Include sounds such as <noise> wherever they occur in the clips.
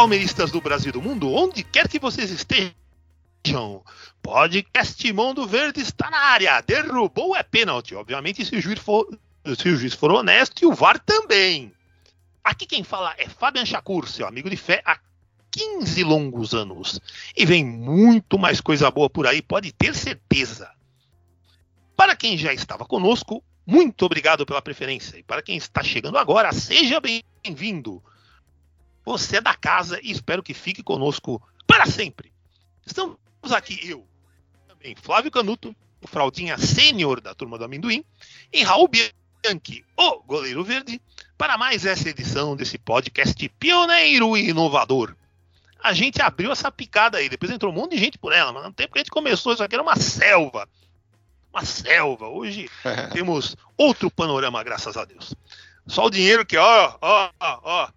Palmeiristas do Brasil e do mundo, onde quer que vocês estejam. Podcast Mundo Verde está na área. Derrubou é pênalti. Obviamente, se o juiz for, se o juiz for honesto e o VAR também. Aqui quem fala é Fabian Chacur, seu amigo de fé há 15 longos anos. E vem muito mais coisa boa por aí, pode ter certeza. Para quem já estava conosco, muito obrigado pela preferência. E para quem está chegando agora, seja bem-vindo. Você é da casa e espero que fique conosco para sempre. Estamos aqui eu, também Flávio Canuto, o fraldinha sênior da turma do amendoim, e Raul Bianchi, o goleiro verde, para mais essa edição desse podcast pioneiro e inovador. A gente abriu essa picada aí, depois entrou um monte de gente por ela, mas no tempo que a gente começou, isso aqui era uma selva. Uma selva. Hoje <laughs> temos outro panorama, graças a Deus. Só o dinheiro que, ó, ó, ó, ó,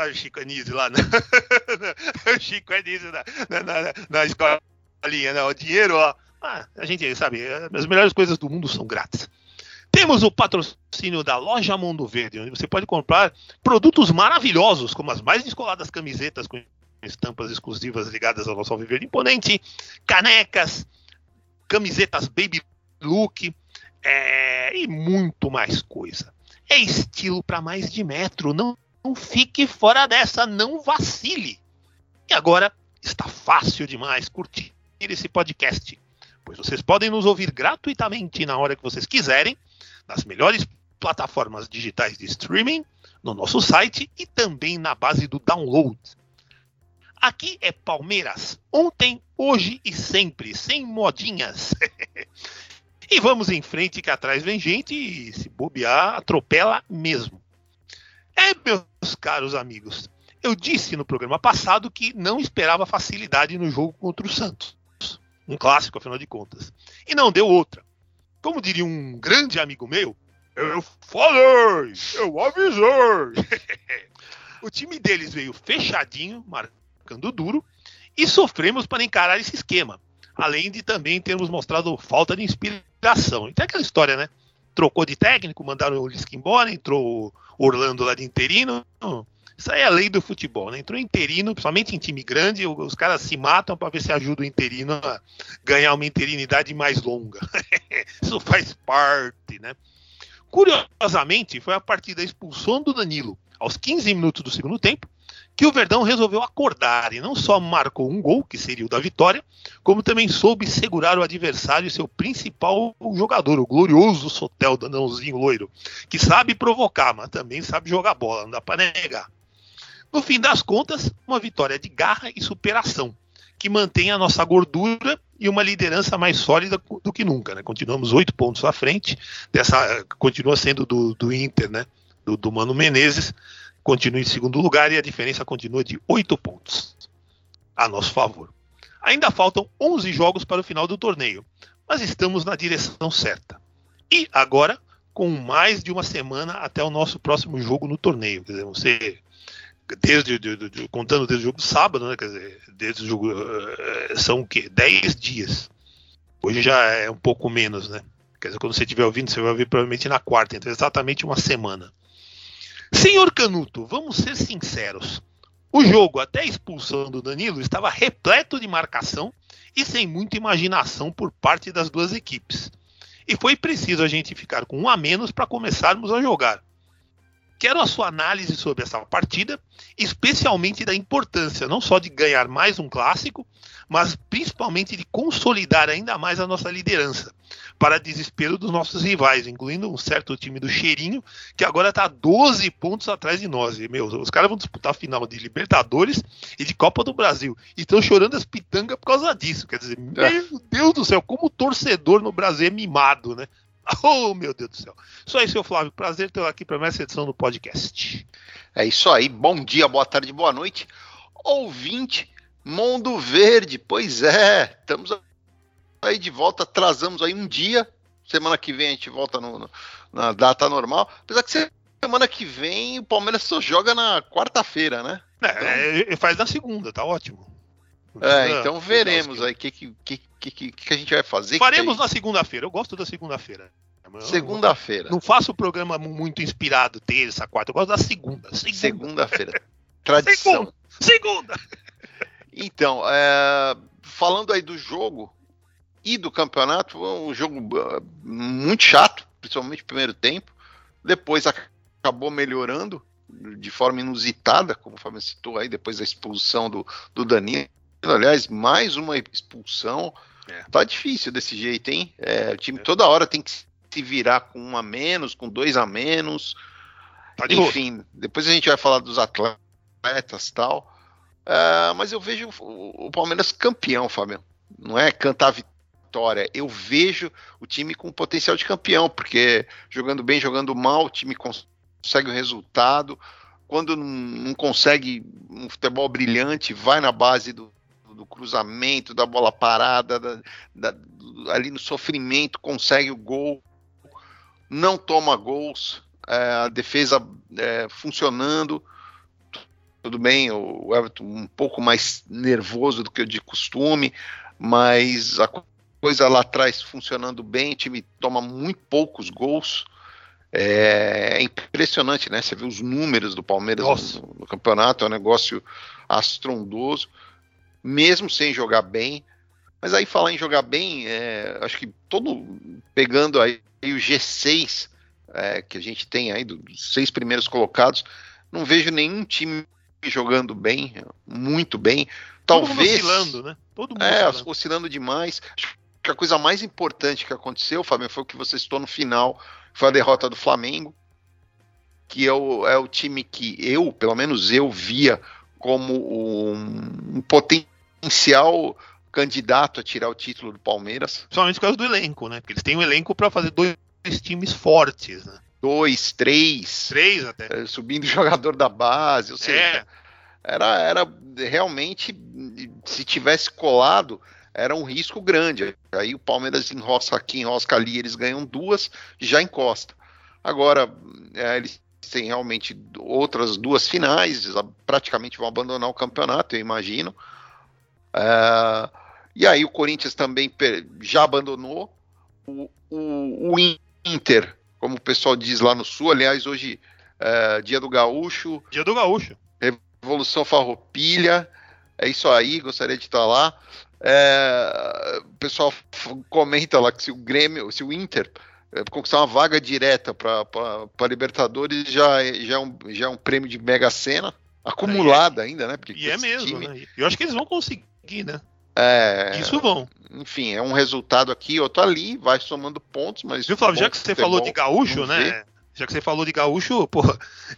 Sabe o Chico Anísio lá? Né? <laughs> o Chico Anísio na, na, na, na escolinha, né? O dinheiro, ó. Ah, a gente sabe, as melhores coisas do mundo são grátis. Temos o patrocínio da Loja Mundo Verde, onde você pode comprar produtos maravilhosos, como as mais descoladas camisetas com estampas exclusivas ligadas ao nosso Alviverde Imponente, canecas, camisetas Baby Look é, e muito mais coisa. É estilo para mais de metro, não não fique fora dessa, não vacile. E agora está fácil demais curtir esse podcast, pois vocês podem nos ouvir gratuitamente na hora que vocês quiserem, nas melhores plataformas digitais de streaming, no nosso site e também na base do download. Aqui é Palmeiras, ontem, hoje e sempre, sem modinhas. <laughs> e vamos em frente que atrás vem gente e se bobear, atropela mesmo. É, meus caros amigos, eu disse no programa passado que não esperava facilidade no jogo contra o Santos. Um clássico, afinal de contas. E não deu outra. Como diria um grande amigo meu, eu falei, eu avisei. <laughs> o time deles veio fechadinho, marcando duro, e sofremos para encarar esse esquema. Além de também termos mostrado falta de inspiração. Então é aquela história, né? Trocou de técnico, mandaram o Lisca embora, entrou Orlando lá de interino. Isso aí é a lei do futebol, né? Entrou interino, principalmente em time grande, os caras se matam para ver se ajuda o interino a ganhar uma interinidade mais longa. <laughs> Isso faz parte, né? Curiosamente, foi a partir da expulsão do Danilo, aos 15 minutos do segundo tempo, que o Verdão resolveu acordar e não só marcou um gol, que seria o da vitória, como também soube segurar o adversário e seu principal jogador, o glorioso Sotel, danãozinho loiro, que sabe provocar, mas também sabe jogar bola, não dá para negar. No fim das contas, uma vitória de garra e superação, que mantém a nossa gordura e uma liderança mais sólida do que nunca. Né? Continuamos oito pontos à frente, dessa continua sendo do, do Inter, né? do, do Mano Menezes, continua em segundo lugar e a diferença continua de 8 pontos a nosso favor. Ainda faltam 11 jogos para o final do torneio, mas estamos na direção certa. E agora, com mais de uma semana até o nosso próximo jogo no torneio. Quer dizer, você, desde, de, de, contando desde o jogo sábado, né, quer dizer, desde o jogo, uh, são o quê? 10 dias. Hoje já é um pouco menos, né? Quer dizer, quando você estiver ouvindo, você vai ouvir provavelmente na quarta, então é exatamente uma semana. Senhor Canuto, vamos ser sinceros. O jogo, até a expulsão do Danilo, estava repleto de marcação e sem muita imaginação por parte das duas equipes. E foi preciso a gente ficar com um a menos para começarmos a jogar. Quero a sua análise sobre essa partida, especialmente da importância não só de ganhar mais um clássico, mas principalmente de consolidar ainda mais a nossa liderança, para desespero dos nossos rivais, incluindo um certo time do Cheirinho, que agora está 12 pontos atrás de nós. E, meu, os caras vão disputar a final de Libertadores e de Copa do Brasil. E estão chorando as pitangas por causa disso. Quer dizer, é. meu Deus do céu, como o torcedor no Brasil é mimado, né? <laughs> Oh, meu Deus do céu. Isso aí, seu Flávio. Prazer ter aqui para mais essa edição do podcast. É isso aí. Bom dia, boa tarde, boa noite. Ouvinte, Mundo Verde. Pois é, estamos aí de volta. Atrasamos aí um dia. Semana que vem a gente volta no, no, na data normal. Apesar que semana que vem o Palmeiras só joga na quarta-feira, né? É, então... faz na segunda, tá ótimo. É, então veremos aí o que, que, que, que, que a gente vai fazer. Faremos na segunda-feira. Eu gosto da segunda-feira. Segunda-feira. Não faço o programa muito inspirado, terça, quarta. Eu gosto da segunda. Segunda-feira. Segunda Tradição. Segunda. segunda. Então, é, falando aí do jogo e do campeonato, um jogo uh, muito chato, principalmente no primeiro tempo. Depois acabou melhorando de forma inusitada, como o Fábio citou aí, depois da expulsão do, do Danilo. Aliás, mais uma expulsão. É. Tá difícil desse jeito, hein? É, o time é. toda hora tem que se virar com um a menos, com dois a menos. Tá Enfim, depois a gente vai falar dos atletas tal. Uh, mas eu vejo o, o, Palmeiras campeão, Fábio. Não é cantar vitória. Eu vejo o time com potencial de campeão, porque jogando bem, jogando mal, o time consegue o resultado. Quando não, consegue um futebol brilhante, vai na base do, do cruzamento, da bola parada, da, da, ali no sofrimento, consegue o gol, não toma gols, é, a defesa é, funcionando. Tudo bem, o Everton um pouco mais nervoso do que de costume, mas a coisa lá atrás funcionando bem, o time toma muito poucos gols. É, é impressionante, né? Você vê os números do Palmeiras no, no, campeonato, é um negócio astrondoso mesmo sem jogar bem. Mas aí falar em jogar bem, é, acho que todo pegando aí o G6 é, que a gente tem aí dos seis primeiros colocados, não vejo nenhum time jogando bem, muito bem. Talvez Todo mundo oscilando, né? Todo mundo é, oscilando. oscilando demais. Acho que a coisa mais importante que aconteceu, Fábio, foi o que você citou no final, foi a derrota do Flamengo, que é o, é o time que eu, pelo menos eu, via como um, um potencial candidato a tirar o título do Palmeiras. Principalmente por causa do elenco, né? Porque eles têm um elenco para fazer dois times fortes, né? Dois, três. Três até. É, subindo <laughs> jogador da base, ou seja, é. era, era realmente, se tivesse colado, era um risco grande. Aí o Palmeiras enrosca aqui, enrosca ali, eles ganham duas, já encosta. Agora, é, eles tem realmente outras duas finais, praticamente vão abandonar o campeonato, eu imagino. É, e aí o Corinthians também já abandonou. O, o, o, Inter, como o pessoal diz lá no Sul, aliás, hoje é, dia do Gaúcho. Dia do Gaúcho. Revolução Farroupilha. É isso aí, gostaria de estar lá. É, o pessoal comenta lá que se o Grêmio, se o Inter é, conquistar uma vaga direta para Libertadores já, é, já, é um, já é um prêmio de Mega Sena, acumulada é, ainda, né? Porque e é mesmo, time... né? Eu acho que eles vão conseguir, né? É, Isso vão. Enfim, é um resultado aqui, outro ali, vai somando pontos, mas. Viu, Flávio, já que você falou de gaúcho, né? Já que você falou de gaúcho, pô,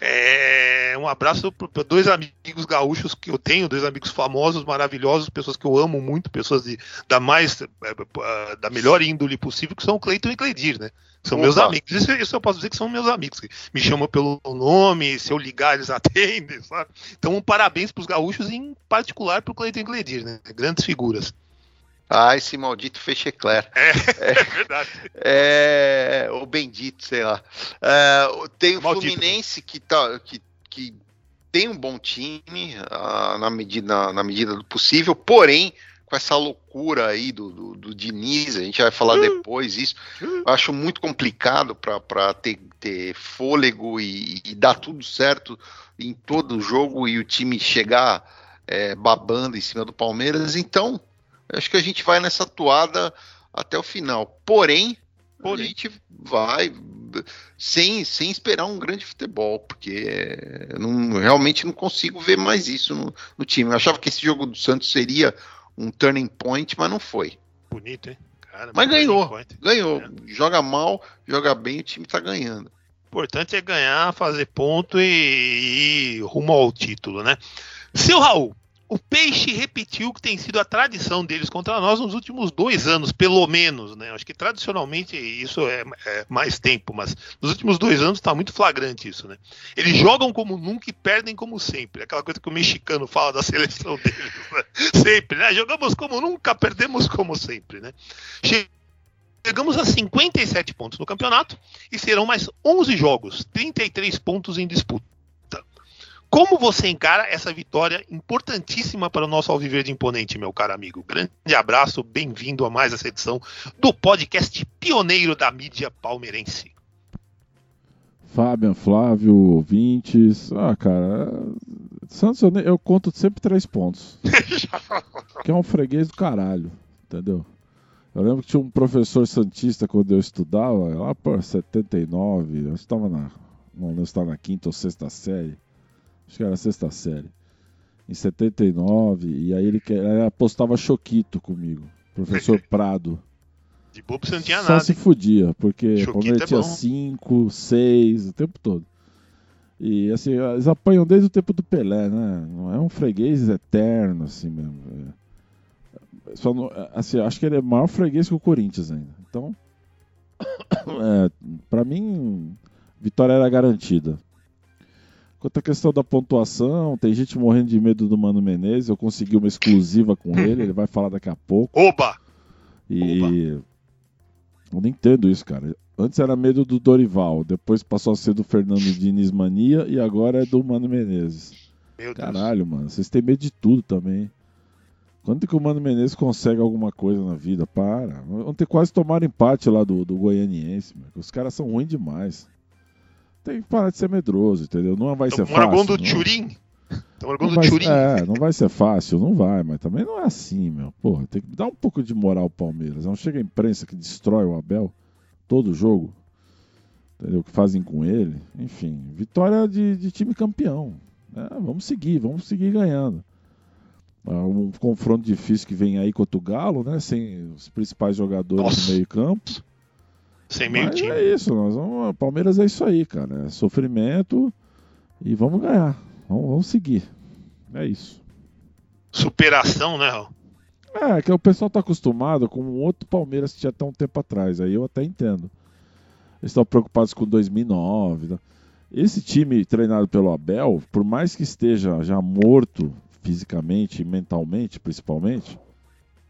é, um abraço para dois amigos gaúchos que eu tenho, dois amigos famosos, maravilhosos, pessoas que eu amo muito, pessoas de, da mais, é, é, da melhor índole possível, que são o Cleiton e Cleidir, né? São Opa. meus amigos. Isso, isso, eu posso dizer que são meus amigos. Me chamam pelo nome, se eu ligar, eles <laughs> atendem, sabe? Então, um parabéns para os gaúchos, em particular para o Cleiton e Cleidir, né? Grandes figuras. Ah, esse maldito Fechecler. É, é, <laughs> é verdade. É, o bendito, sei lá. É, tem o maldito. Fluminense que, tá, que, que tem um bom time uh, na, medida, na medida do possível, porém, com essa loucura aí do, do, do Diniz, a gente vai falar uh, depois isso, uh. acho muito complicado para ter, ter fôlego e, e, dar tudo certo em todo o jogo e o time chegar é, babando em cima do Palmeiras, então acho que a gente vai nessa toada até o final. Porém, Porém, a gente vai sem, sem esperar um grande futebol, porque não, realmente não consigo ver mais isso no, no, time. Eu achava que esse jogo do Santos seria um turning point, mas não foi. Bonito, hein? Cara, mas ganhou, ganhou. É. Joga mal, joga bem, o time tá ganhando. O importante é ganhar, fazer ponto e, e rumo ao título, né? Seu Raul, o Peixe repetiu o que tem sido a tradição deles contra nós nos últimos dois anos, pelo menos, né? Acho que tradicionalmente isso é, é mais tempo, mas nos últimos dois anos está muito flagrante isso, né? Eles jogam como nunca e perdem como sempre. Aquela coisa que o mexicano fala da <laughs> seleção deles. Né? Sempre, né? Jogamos como nunca, perdemos como sempre, né? Chegamos a 57 pontos no campeonato e serão mais 11 jogos, 33 pontos em disputa. Como você encara essa vitória importantíssima para o nosso Alviverde Imponente, meu caro amigo? Grande abraço, bem-vindo a mais essa edição do podcast pioneiro da mídia palmeirense. Fábio, Flávio, ouvintes. Ah, cara, Santos eu, eu conto sempre três pontos. <laughs> que é um freguês do caralho, entendeu? Eu lembro que tinha um professor santista quando eu estudava, lá por 79, eu estava na, não se estava na quinta ou sexta série acho que era a sexta série, em 79, e aí ele, ele apostava choquito comigo, professor <laughs> Prado. De bobo você não tinha Só nada. Só se fudia, porque quando ele é tinha 5, 6, o tempo todo. E assim, eles apanham desde o tempo do Pelé, né? Não é um freguês eterno, assim mesmo. É... Só não, assim, acho que ele é maior freguês que o Corinthians ainda. Então, <coughs> é, para mim, vitória era garantida. Quanto à questão da pontuação, tem gente morrendo de medo do Mano Menezes. Eu consegui uma exclusiva com ele, ele vai falar daqui a pouco. Oba! E. Oba. Eu não entendo isso, cara. Antes era medo do Dorival, depois passou a ser do Fernando Diniz Mania e agora é do Mano Menezes. Meu Caralho, Deus. mano, vocês têm medo de tudo também. Quando que o Mano Menezes consegue alguma coisa na vida? Para. Ontem quase tomaram empate lá do, do Goianiense, mano. Os caras são ruins demais tem que parar de ser medroso, entendeu? Não vai ser fácil. do não. Turim? Não vai, é, não vai ser fácil, não vai, mas também não é assim, meu. Porra, tem que dar um pouco de moral ao Palmeiras. Não chega a imprensa que destrói o Abel todo jogo. Entendeu? O que fazem com ele. Enfim, vitória de, de time campeão. É, vamos seguir, vamos seguir ganhando. É um confronto difícil que vem aí contra o Galo, né? Sem os principais jogadores Nossa. do meio campo. Sem meio Mas time. É isso, nós vamos, Palmeiras é isso aí, cara. É sofrimento e vamos ganhar. Vamos, vamos seguir. É isso. Superação, né, Raul? É, que o pessoal tá acostumado com um outro Palmeiras que tinha até um tempo atrás. Aí eu até entendo. Eles estão preocupados com 2009. Tá? Esse time treinado pelo Abel, por mais que esteja já morto fisicamente e mentalmente, principalmente,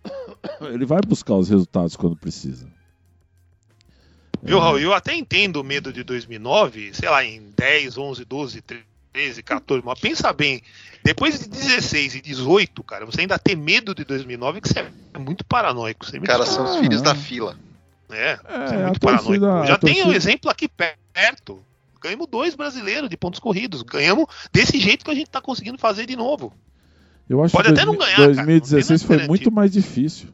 <coughs> ele vai buscar os resultados quando precisa. Viu, Raul? Eu até entendo o medo de 2009, sei lá, em 10, 11, 12, 13, 14, mas pensa bem, depois de 16 e 18, cara, você ainda ter medo de 2009, que você é muito paranoico. Você é cara, são os filhos da fila. É, é você é muito paranoico. Já tem torcida... um exemplo aqui perto. Ganhamos dois brasileiros de pontos corridos. Ganhamos desse jeito que a gente tá conseguindo fazer de novo. Eu acho Pode que até não ganhar. 2016 cara, não foi muito mais difícil.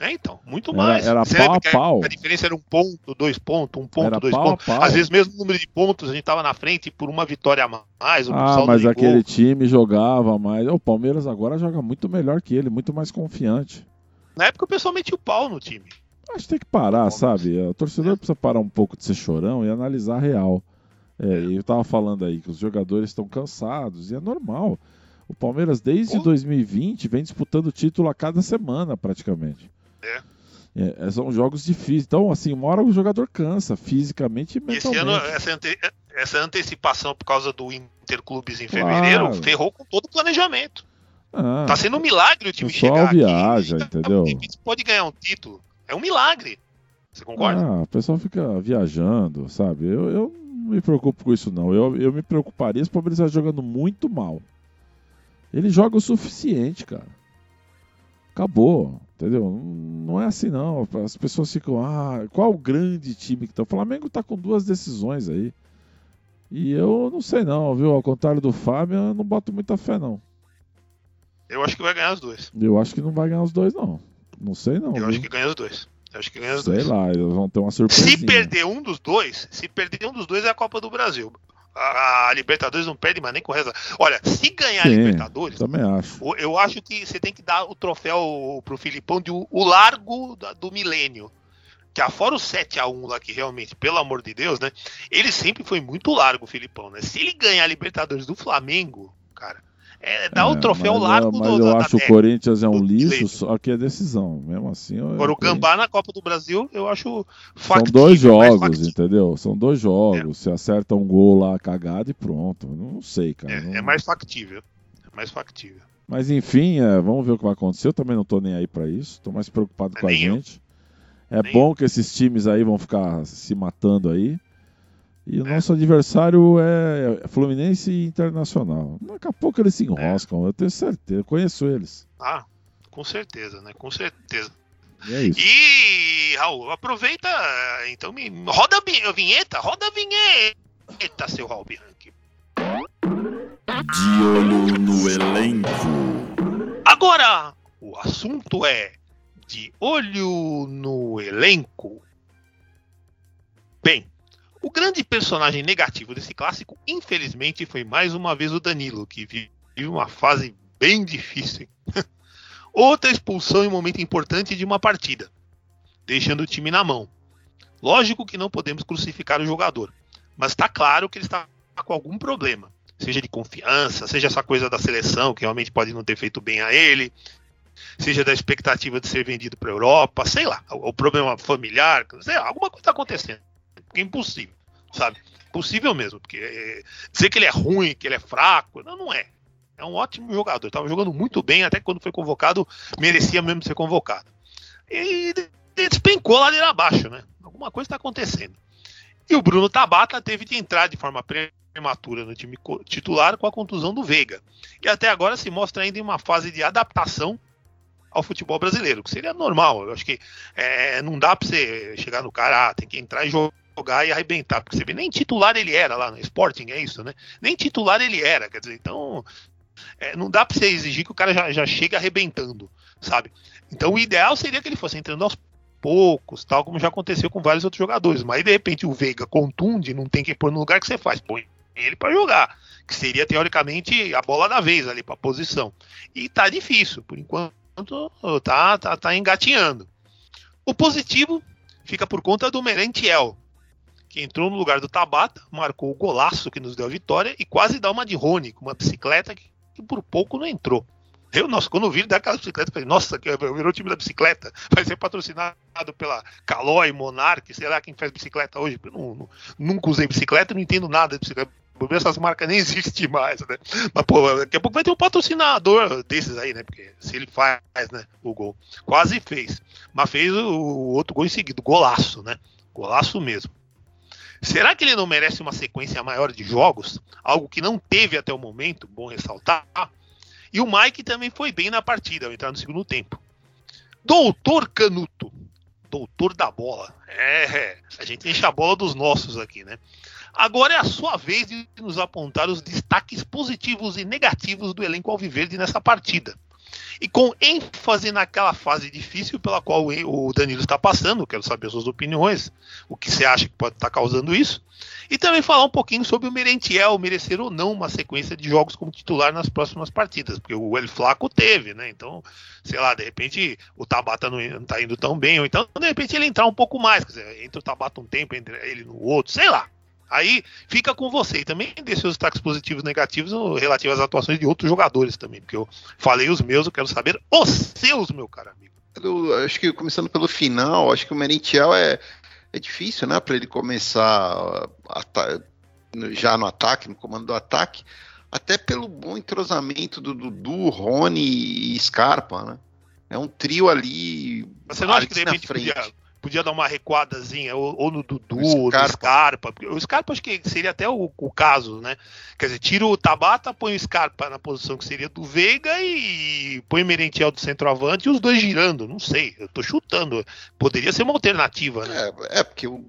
É, então, muito mais. Era, era pau a pau. A diferença era um ponto, dois pontos, um ponto, era dois pontos. Às vezes, mesmo número de pontos, a gente tava na frente por uma vitória a mais. Um ah, mas aquele gol. time jogava mais. O Palmeiras agora joga muito melhor que ele, muito mais confiante. Na época, o pessoal metia o pau no time. Acho que tem que parar, sabe? O torcedor é. precisa parar um pouco de ser chorão e analisar a real. É, é. eu tava falando aí que os jogadores estão cansados e é normal. O Palmeiras, desde 2020, vem disputando o título a cada semana, praticamente. É. É, são jogos difíceis. Então, assim, uma hora o jogador cansa, fisicamente e mentalmente. Esse ano, essa, ante essa antecipação por causa do Interclubes em fevereiro claro. ferrou com todo o planejamento. Ah, tá sendo um milagre o time chegar viaja, aqui. entendeu? Pode ganhar um título. É um milagre. Você concorda? Ah, o pessoal fica viajando, sabe? Eu, eu não me preocupo com isso, não. Eu, eu me preocuparia se o Palmeiras jogando muito mal. Ele joga o suficiente, cara. Acabou. Entendeu? Não é assim não. As pessoas ficam, ah, qual o grande time que tá? O Flamengo tá com duas decisões aí. E eu não sei não, viu? Ao contrário do Fábio, eu não boto muita fé não. Eu acho que vai ganhar os dois. Eu acho que não vai ganhar os dois não. Não sei não. Eu viu? acho que ganha os dois. Acho que ganha os Sei dois. lá, eles vão ter uma surpresa. Se perder um dos dois, se perder um dos dois é a Copa do Brasil. A, a Libertadores não perde, mas nem com reza. Olha, se ganhar Sim, a Libertadores, também acho. Eu acho que você tem que dar o troféu pro Filipão de o, o largo da, do milênio. Que afora o 7 a 1 lá, que realmente, pelo amor de Deus, né? Ele sempre foi muito largo, o Filipão, né? Se ele ganhar a Libertadores do Flamengo, cara, é, dá é, o troféu mas, largo mas do, eu acho que o Corinthians é um liso, só que é decisão. Mesmo assim. Agora, o Gambá na Copa do Brasil, eu acho factível. São dois jogos, entendeu? São dois jogos. É. Você acerta um gol lá cagado e pronto. Não sei, cara. É, não... é mais factível. É mais factível. Mas enfim, é, vamos ver o que vai acontecer. Eu também não tô nem aí para isso. Tô mais preocupado é com a gente. Eu. É nem bom eu. que esses times aí vão ficar se matando aí. E o nosso adversário é Fluminense e Internacional. Daqui a pouco eles se enroscam, é. eu tenho certeza, eu conheço eles. Ah, com certeza, né? Com certeza. E, é isso. e Raul, aproveita, então me roda a vinheta, roda a vinheta, seu Raul Bianchi. De olho no elenco. Agora, o assunto é de olho no elenco. Bem, o grande personagem negativo desse clássico, infelizmente, foi mais uma vez o Danilo, que vive uma fase bem difícil. <laughs> Outra expulsão em um momento importante de uma partida, deixando o time na mão. Lógico que não podemos crucificar o jogador, mas está claro que ele está com algum problema, seja de confiança, seja essa coisa da seleção, que realmente pode não ter feito bem a ele, seja da expectativa de ser vendido para a Europa, sei lá, o problema familiar, sei lá, alguma coisa está acontecendo é impossível, sabe? Possível mesmo, porque é, dizer que ele é ruim, que ele é fraco, não, não é. É um ótimo jogador, estava jogando muito bem, até quando foi convocado, merecia mesmo ser convocado. E despencou lá abaixo, né? Alguma coisa está acontecendo. E o Bruno Tabata teve de entrar de forma prematura no time titular com a contusão do Veiga. E até agora se mostra ainda em uma fase de adaptação ao futebol brasileiro, que seria normal. Eu acho que é, não dá para você chegar no cara, ah, tem que entrar e jogar jogar e arrebentar, porque você vê, nem titular ele era lá no Sporting, é isso, né? Nem titular ele era, quer dizer, então é, não dá para você exigir que o cara já, já arrebentando, sabe? Então o ideal seria que ele fosse entrando aos poucos, tal como já aconteceu com vários outros jogadores, mas de repente o Veiga contunde, não tem que pôr no lugar que você faz, põe ele para jogar, que seria teoricamente a bola da vez ali para posição. E tá difícil, por enquanto tá, tá, tá engatinhando. O positivo fica por conta do Merentiel, que entrou no lugar do Tabata, marcou o golaço que nos deu a vitória e quase dá uma de Rony, com uma bicicleta que, que por pouco não entrou. Eu, nossa, quando eu vi ele dar aquela bicicleta, falei, nossa, virou o time da bicicleta, <laughs> vai ser patrocinado pela Calói, Monark, sei lá quem faz bicicleta hoje. Eu não, não, nunca usei bicicleta, não entendo nada de bicicleta. Essas marcas nem <laughs> existem mais, né? Mas, pô, daqui a pouco vai ter um patrocinador desses aí, né? Porque se ele faz, né, o gol. Quase fez. Mas fez o outro gol em seguida, golaço, né? Golaço mesmo. Será que ele não merece uma sequência maior de jogos? Algo que não teve até o momento, bom ressaltar. E o Mike também foi bem na partida ao entrar no segundo tempo. Doutor Canuto, doutor da bola. É, a gente enche a bola dos nossos aqui, né? Agora é a sua vez de nos apontar os destaques positivos e negativos do elenco alviverde nessa partida e com ênfase naquela fase difícil pela qual o Danilo está passando. Quero saber suas opiniões, o que você acha que pode estar causando isso. E também falar um pouquinho sobre o Merentiel merecer ou não uma sequência de jogos como titular nas próximas partidas, porque o El Flaco teve, né? Então, sei lá, de repente o Tabata não está indo tão bem, ou então de repente ele entrar um pouco mais, quer dizer, entre o Tabata um tempo, entre ele no outro, sei lá. Aí fica com você. E também dê seus destaques positivos e negativos relativos às atuações de outros jogadores também. Porque eu falei os meus, eu quero saber os seus, meu caro amigo. Eu acho que começando pelo final, acho que o Merentiel é, é difícil, né? Para ele começar já no ataque, no comando do ataque, até pelo bom entrosamento do Dudu, Rony e Scarpa, né? É um trio ali. Você não acha que de repente podia, podia dar uma recuadazinha, ou, ou no Dudu, ou no Scarpa. O Scarpa acho que seria até o, o, caso, né? Quer dizer, tira o Tabata, põe o Scarpa na posição que seria do Veiga e põe o Merentiel do centroavante e os dois girando. Não sei, eu tô chutando. Poderia ser uma alternativa, né? É, é porque o,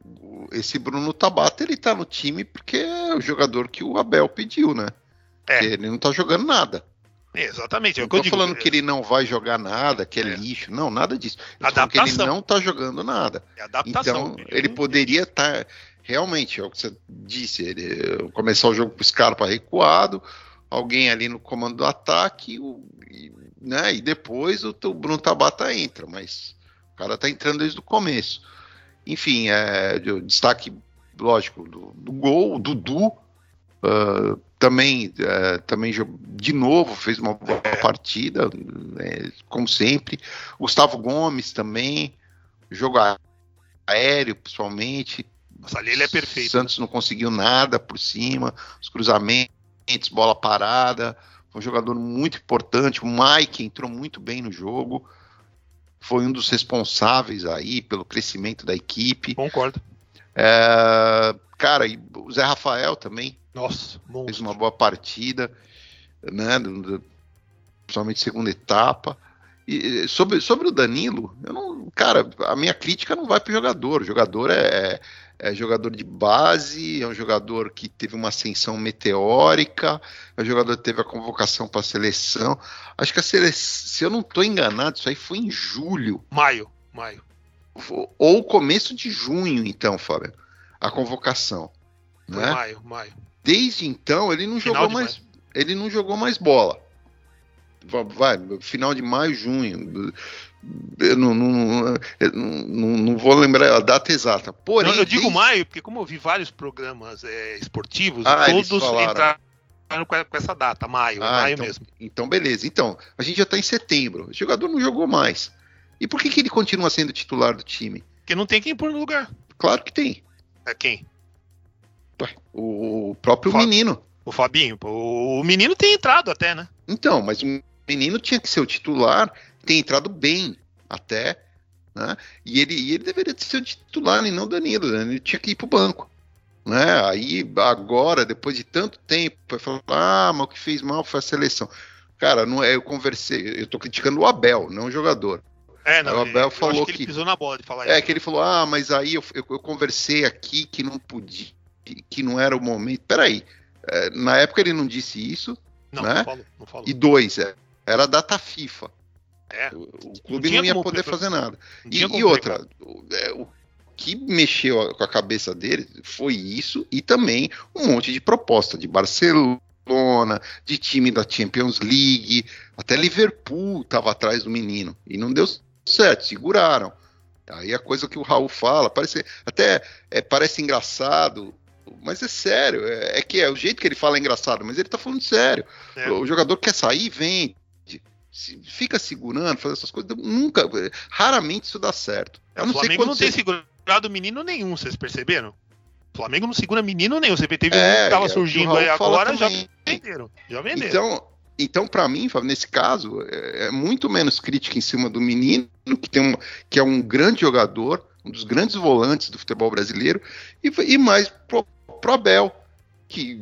esse Bruno Tabata, ele tá no time porque é o jogador que o Abel pediu, né? É. Ele não tá jogando nada. Exatamente. É não estou falando que ele não vai jogar nada, que é, é. lixo. Não, nada disso. Adaptação. que ele não está jogando nada. É adaptação. Então, ele poderia estar. Tá, realmente, é o que você disse, ele começar o jogo com o Scarpa recuado, alguém ali no comando do ataque, o, e, né, e depois o, o Bruno Tabata entra, mas o cara está entrando desde o começo. Enfim, é, destaque, lógico, do, do gol, o Dudu, uh, também, uh, também de novo fez uma boa partida, né, como sempre. Gustavo Gomes também, jogo aéreo, principalmente. Nossa, ali ele é perfeito. Santos não conseguiu nada por cima, os cruzamentos, bola parada. Foi um jogador muito importante. O Mike entrou muito bem no jogo. Foi um dos responsáveis aí pelo crescimento da equipe. Concordo. É, cara, e o Zé Rafael também. Nossa, monstro. fez uma boa partida, né? Principalmente segunda etapa. E sobre, sobre o Danilo, eu não, cara, a minha crítica não vai para o jogador. O jogador é, é jogador de base, é um jogador que teve uma ascensão meteórica, é um jogador que teve a convocação para a seleção. Acho que a seleção, se eu não estou enganado, isso aí foi em julho. Maio, maio. Ou começo de junho, então, Fábio, a convocação. Né? maio, maio. Desde então ele não final jogou mais, maio. ele não jogou mais bola. Vai, final de maio, junho eu não, não, eu não, não, vou lembrar a data exata. Porém, não, eu digo desde... maio, porque como eu vi vários programas é, esportivos, ah, todos entraram com essa data, maio, ah, maio então, mesmo. Então, beleza. Então, a gente já está em setembro. O jogador não jogou mais. E por que, que ele continua sendo titular do time? Porque não tem quem pôr no lugar. Claro que tem. É quem? O próprio o menino. O Fabinho. O menino tem entrado até, né? Então, mas o menino tinha que ser o titular tem entrado bem até, né? E ele, e ele deveria ser o titular e não o Danilo, né? ele tinha que ir para o banco. Né? Aí agora, depois de tanto tempo, vai falar, ah, mas o que fez mal foi a seleção. Cara, não é, eu conversei, eu tô criticando o Abel, não o jogador. É, não, o Abel falou que, que, ele pisou na bola de falar É, isso. que ele falou, ah, mas aí eu, eu, eu, conversei aqui que não podia, que, que não era o momento. Peraí, é, na época ele não disse isso, não, né? Não falou, não falou. E dois, é, era data FIFA. É, o, o clube não, não ia poder fazer nada. E, e outra, é, o que mexeu com a cabeça dele foi isso e também um monte de proposta de Barcelona, de time da Champions League, até Liverpool estava atrás do menino e não deu certo, seguraram. Aí a coisa que o Raul fala, parece até é, parece engraçado, mas é sério, é, é, que é o jeito que ele fala é engraçado, mas ele tá falando sério. É. O jogador quer sair, vem, fica segurando, fazendo essas coisas, nunca, raramente isso dá certo. É, o Flamengo não você... tem segurado menino nenhum, vocês perceberam? O Flamengo não segura menino nenhum. Você teve é, um que tava é, surgindo aí agora, já venderam. Já venderam. Então, então para mim, nesse caso, é, é, muito menos crítica em cima do menino, que, tem um, que é um grande jogador, um dos grandes volantes do futebol brasileiro, e, e mais pro, pro Abel, que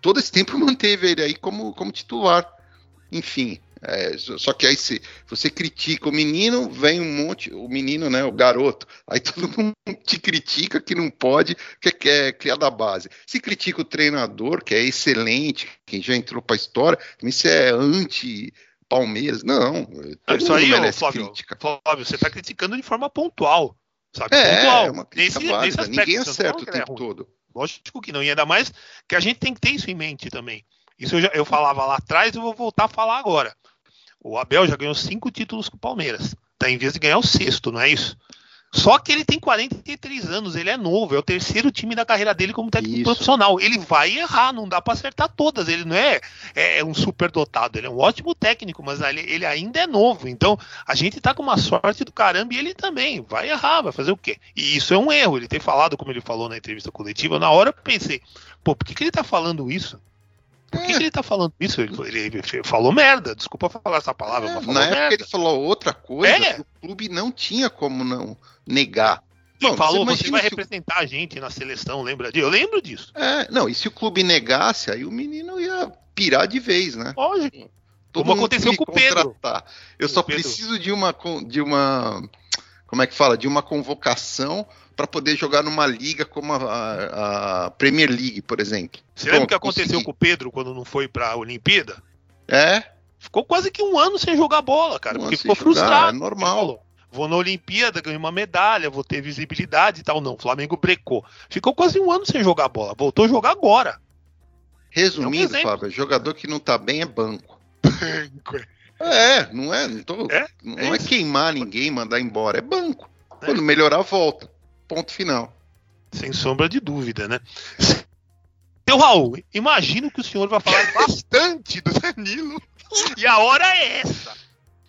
todo esse tempo <laughs> manteve ele aí como, como titular. Enfim, é, só que aí se você critica o menino, vem um monte, o menino, né, o garoto, aí <laughs> todo mundo te critica que não pode, que quer criar da base. Se critica o treinador, que é excelente, que já entrou para a história, isso é anti Palmeiras, não. Isso aí, Flávio, crítica. Flávio, você está criticando de forma pontual, sabe? É, pontual. é uma crítica nesse, nesse ninguém acerta o tempo é todo. Lógico que não, e ainda mais que a gente tem que ter isso em mente também. Isso eu, já, eu falava lá atrás e vou voltar a falar agora. O Abel já ganhou cinco títulos com o Palmeiras. Tá em vez de ganhar o sexto, não é isso? Só que ele tem 43 anos, ele é novo, é o terceiro time da carreira dele como técnico Isso. profissional. Ele vai errar, não dá para acertar todas. Ele não é, é, é, um super dotado, ele é um ótimo técnico, mas ele, ele, ainda é novo. Então a gente tá com uma sorte do caramba e ele também vai errar, vai fazer o quê? E isso é um erro. Ele ter falado, como ele falou na entrevista coletiva, na hora eu pensei, pô, por que, que ele tá falando isso? Por que, é. que, ele tá falando isso? Ele, ele, falou merda, desculpa falar essa palavra. É, na época ele falou outra coisa é. o clube não tinha como não negar. Ele falou, você, você vai representar a gente na seleção, lembra disso? Eu lembro disso. É, não, e se o clube negasse, aí o menino ia pirar de vez, né? Lógico. Todo como aconteceu com o Pedro. Eu só Pedro. preciso de uma, de uma. Como é que fala? De uma convocação para poder jogar numa liga como a, a, Premier League, por exemplo. Você lembra o que aconteceu consegui. com o Pedro quando não foi para a Olimpíada? É. Ficou quase que um ano sem jogar bola, cara, Um porque ficou jogar, frustrado. é normal. Vou na Olimpíada, ganhei uma medalha, vou ter visibilidade e tal. Não, o Flamengo brecou. Ficou quase um ano sem jogar bola. Voltou a jogar agora. Resumindo, É um. Fábio, jogador que não tá bem é banco. É, não é, não, tô, É, não é é, queimar ninguém, mandar embora, é banco. Quando melhorar, volta. Ponto final. Sem sombra de dúvida, né? Seu Raul, imagino que o senhor vai falar bastante do Danilo. E a hora é essa.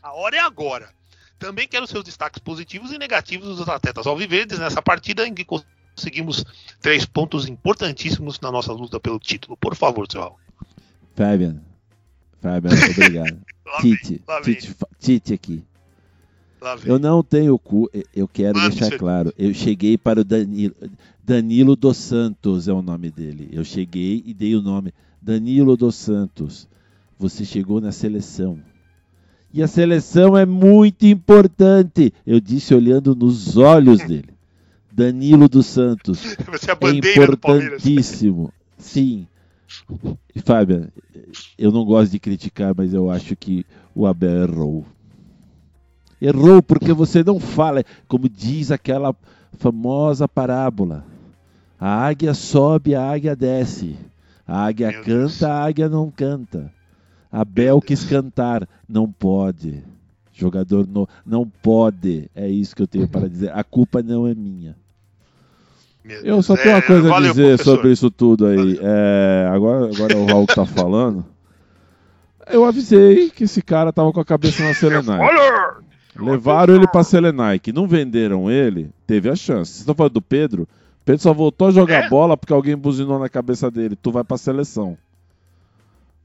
A hora é agora. Também quero seus destaques positivos e negativos dos atletas alviverdes nessa partida em que conseguimos três pontos importantíssimos na nossa luta pelo título. Por favor, seu Raul. Fabian. Fabian, obrigado. <laughs> Tite, Tite, Tite aqui. Eu não tenho cu, eu quero deixar senhor. claro. Eu cheguei para o Danilo. Danilo dos Santos é o nome dele. Eu cheguei e dei o nome. Danilo dos Santos. Você chegou na seleção. E a seleção é muito importante. Eu disse olhando nos olhos dele. <laughs> Danilo dos Santos. Você é a É importantíssimo. Sim. Fábio, eu não gosto de criticar, mas eu acho que o Abel errou. Errou porque você não fala, como diz aquela famosa parábola. A águia sobe, a águia desce. A águia Meu canta, Deus. a águia não canta. Abel quis cantar, não pode. Jogador no, não pode. É isso que eu tenho para dizer. A culpa não é minha. Meu Eu só tenho uma É, coisa a valeu, dizer professor. sobre isso tudo aí. É, agora, agora o Raul tá falando. Eu avisei que esse cara tava com a cabeça na <laughs> Selenai. Levaram ele pra Selenai, não venderam ele, teve a chance. Vocês estão falando do Pedro? Pedro só voltou a jogar É? bola porque alguém buzinou na cabeça dele. Tu vai pra seleção.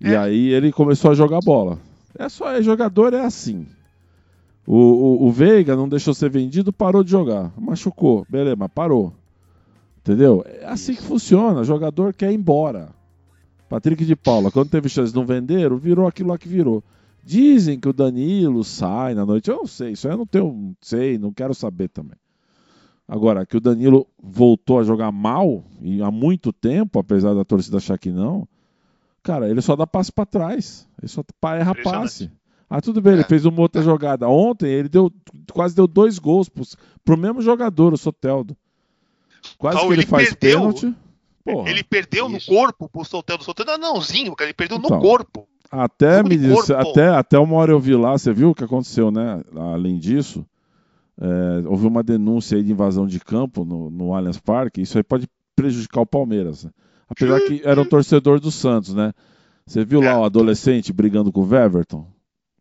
E É. aí ele começou a jogar bola. É só, é, jogador é assim. O, o, o Veiga não deixou ser vendido, parou de jogar. Machucou, beleza, mas parou. Entendeu? É assim que funciona. O jogador quer ir embora. Patrick de Paula, quando teve chance de não vender, virou aquilo lá que virou. Dizem que o Danilo sai na noite. Eu não sei, isso aí eu não tenho, não sei, não quero saber também. Agora, que o Danilo voltou a jogar mal, e há muito tempo, apesar da torcida achar que não, cara, ele só dá passe pra trás. Ele só erra passe. Ah, tudo bem, ele É. fez uma outra jogada. Ontem ele deu, quase deu dois gols pros, pro mesmo jogador, o Soteldo. Quase Então, que ele, ele faz perdeu- pênalti. Porra. Ele perdeu Isso. no corpo pro Soteldo. Soteldo é anãozinho, cara. Ele perdeu Então. no corpo. Até me disse, corpo. até, até uma hora eu vi lá, você viu o que aconteceu, né? Além disso, é, houve uma denúncia aí de invasão de campo no, no Allianz Parque, isso aí pode prejudicar o Palmeiras. né? Apesar que era um torcedor do Santos, né? Você viu É. lá o adolescente brigando com o Weverton?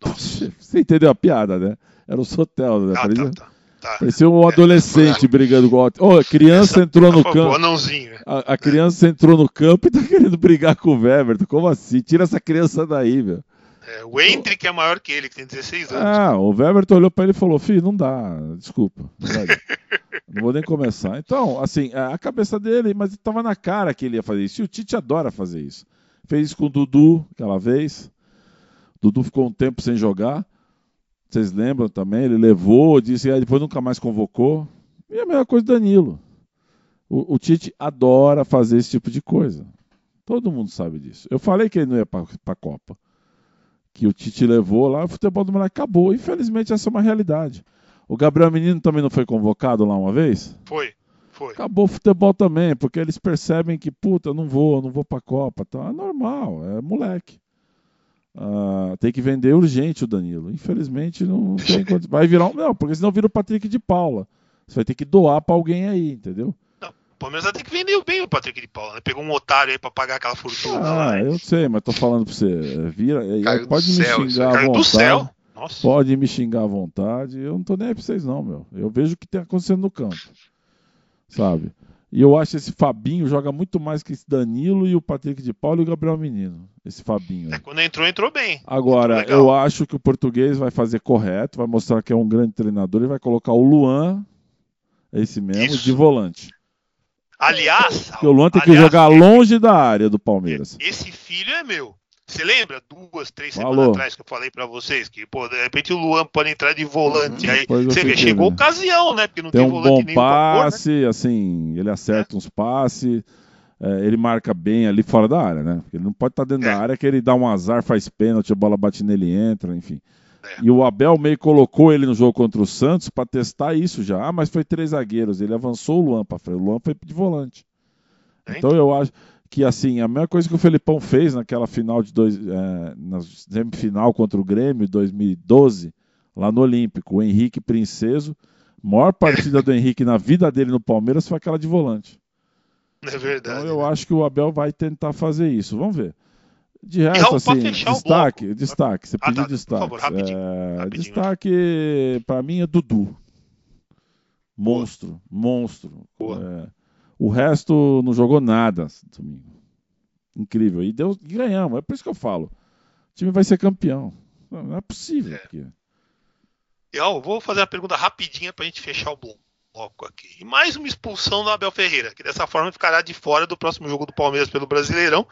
<laughs> Você entendeu a piada, né? Era o Soteldo, né? Ah, tá, tá, tá. parecia um adolescente brigando com o. Ô, a criança entrou no favor, campo. anãozinho. A, a criança entrou no campo e tá querendo brigar com o Weverton. Como assim? Tira essa criança daí, meu. É, o Hendrick é maior que ele, que tem 16 anos. Ah, o Weverton olhou pra ele e falou: Filho, não dá, desculpa. Não, vou nem começar. Então, assim, a a cabeça dele, mas tava na cara que ele ia fazer isso. E o Tite adora fazer isso. Fez isso com o Dudu aquela vez. O Dudu ficou um tempo sem jogar. Vocês lembram também? Ele levou, disse, aí depois nunca mais convocou. E a mesma coisa do Danilo. O, o Tite adora fazer esse tipo de coisa. Todo mundo sabe disso. Eu falei que ele não ia pra, pra Copa. Que o Tite levou lá, o futebol do moleque acabou. Infelizmente, essa é uma realidade. O Gabriel Menino também não foi convocado lá uma vez? Foi, foi. Acabou o futebol também, porque eles percebem que, puta, eu não vou, eu não vou pra Copa. Tá? É normal, é moleque. Ah, tem que vender urgente o Danilo. Infelizmente não tem condi- Vai virar um. Não, porque senão vira o Patrick de Paula. Você vai ter que doar pra alguém aí, entendeu? O Palmeiras vai ter que vender bem o Patrick de Paula, né? Pegou um otário aí pra pagar aquela fortuna lá. Ah, eu sei, mas tô falando pra você. é, Vira, é, Caiu pode me céu, xingar à vontade. Pode me xingar à vontade. Eu não tô nem aí pra vocês, não, meu. Eu vejo o que tem acontecendo no campo. Sabe? E eu acho esse Fabinho joga muito mais que esse Danilo e o Patrick de Paulo e o Gabriel Menino. Esse Fabinho. É, quando entrou, entrou bem. Agora, Legal. eu acho que o português vai fazer correto, vai mostrar que é um grande treinador e vai colocar o Luan, esse mesmo, Isso. de volante. Aliás, Porque o Luan tem que aliás, jogar longe da área do Palmeiras. Esse filho é meu. Você lembra duas, três Falou. semanas atrás que eu falei pra vocês que, pô, de repente o Luan pode entrar de volante. Uhum. Aí você vê, chegou vendo. ocasião, né? Porque não Tem tem, um volante bom né? passe, assim, ele acerta uns passes. é, ele marca bem ali fora da área, né? Ele não pode estar tá dentro é. da área que ele dá um azar, faz pênalti, a bola bate nele e entra, enfim. É. E o Abel meio colocou ele no jogo contra o Santos para testar isso já. Ah, mas foi três zagueiros. Ele avançou o Luan para frente. O Luan foi de volante. Então eu acho que assim, a mesma coisa que o Felipão fez naquela final de dois, é, na semifinal contra o Grêmio 2012, lá no Olímpico, o Henrique Princeso, maior partida do Henrique na vida dele no Palmeiras foi aquela de volante. É verdade. Então eu né? acho que o Abel vai tentar fazer isso. Vamos ver. De resto, assim, destaque, destaque. Você ah, pediu tá, destaque. Favor, rapidinho, é, rapidinho, Destaque, para mim, é Dudu. Monstro, Boa. monstro. É, o resto não jogou nada domingo. Incrível. E, deu, ganhamos. É por isso que eu falo. O time vai ser campeão. Não é possível. É. Eu vou fazer uma pergunta rapidinha para a gente fechar o bloco aqui. E mais uma expulsão do Abel Ferreira, que dessa forma ficará de fora do próximo jogo do Palmeiras pelo Brasileirão,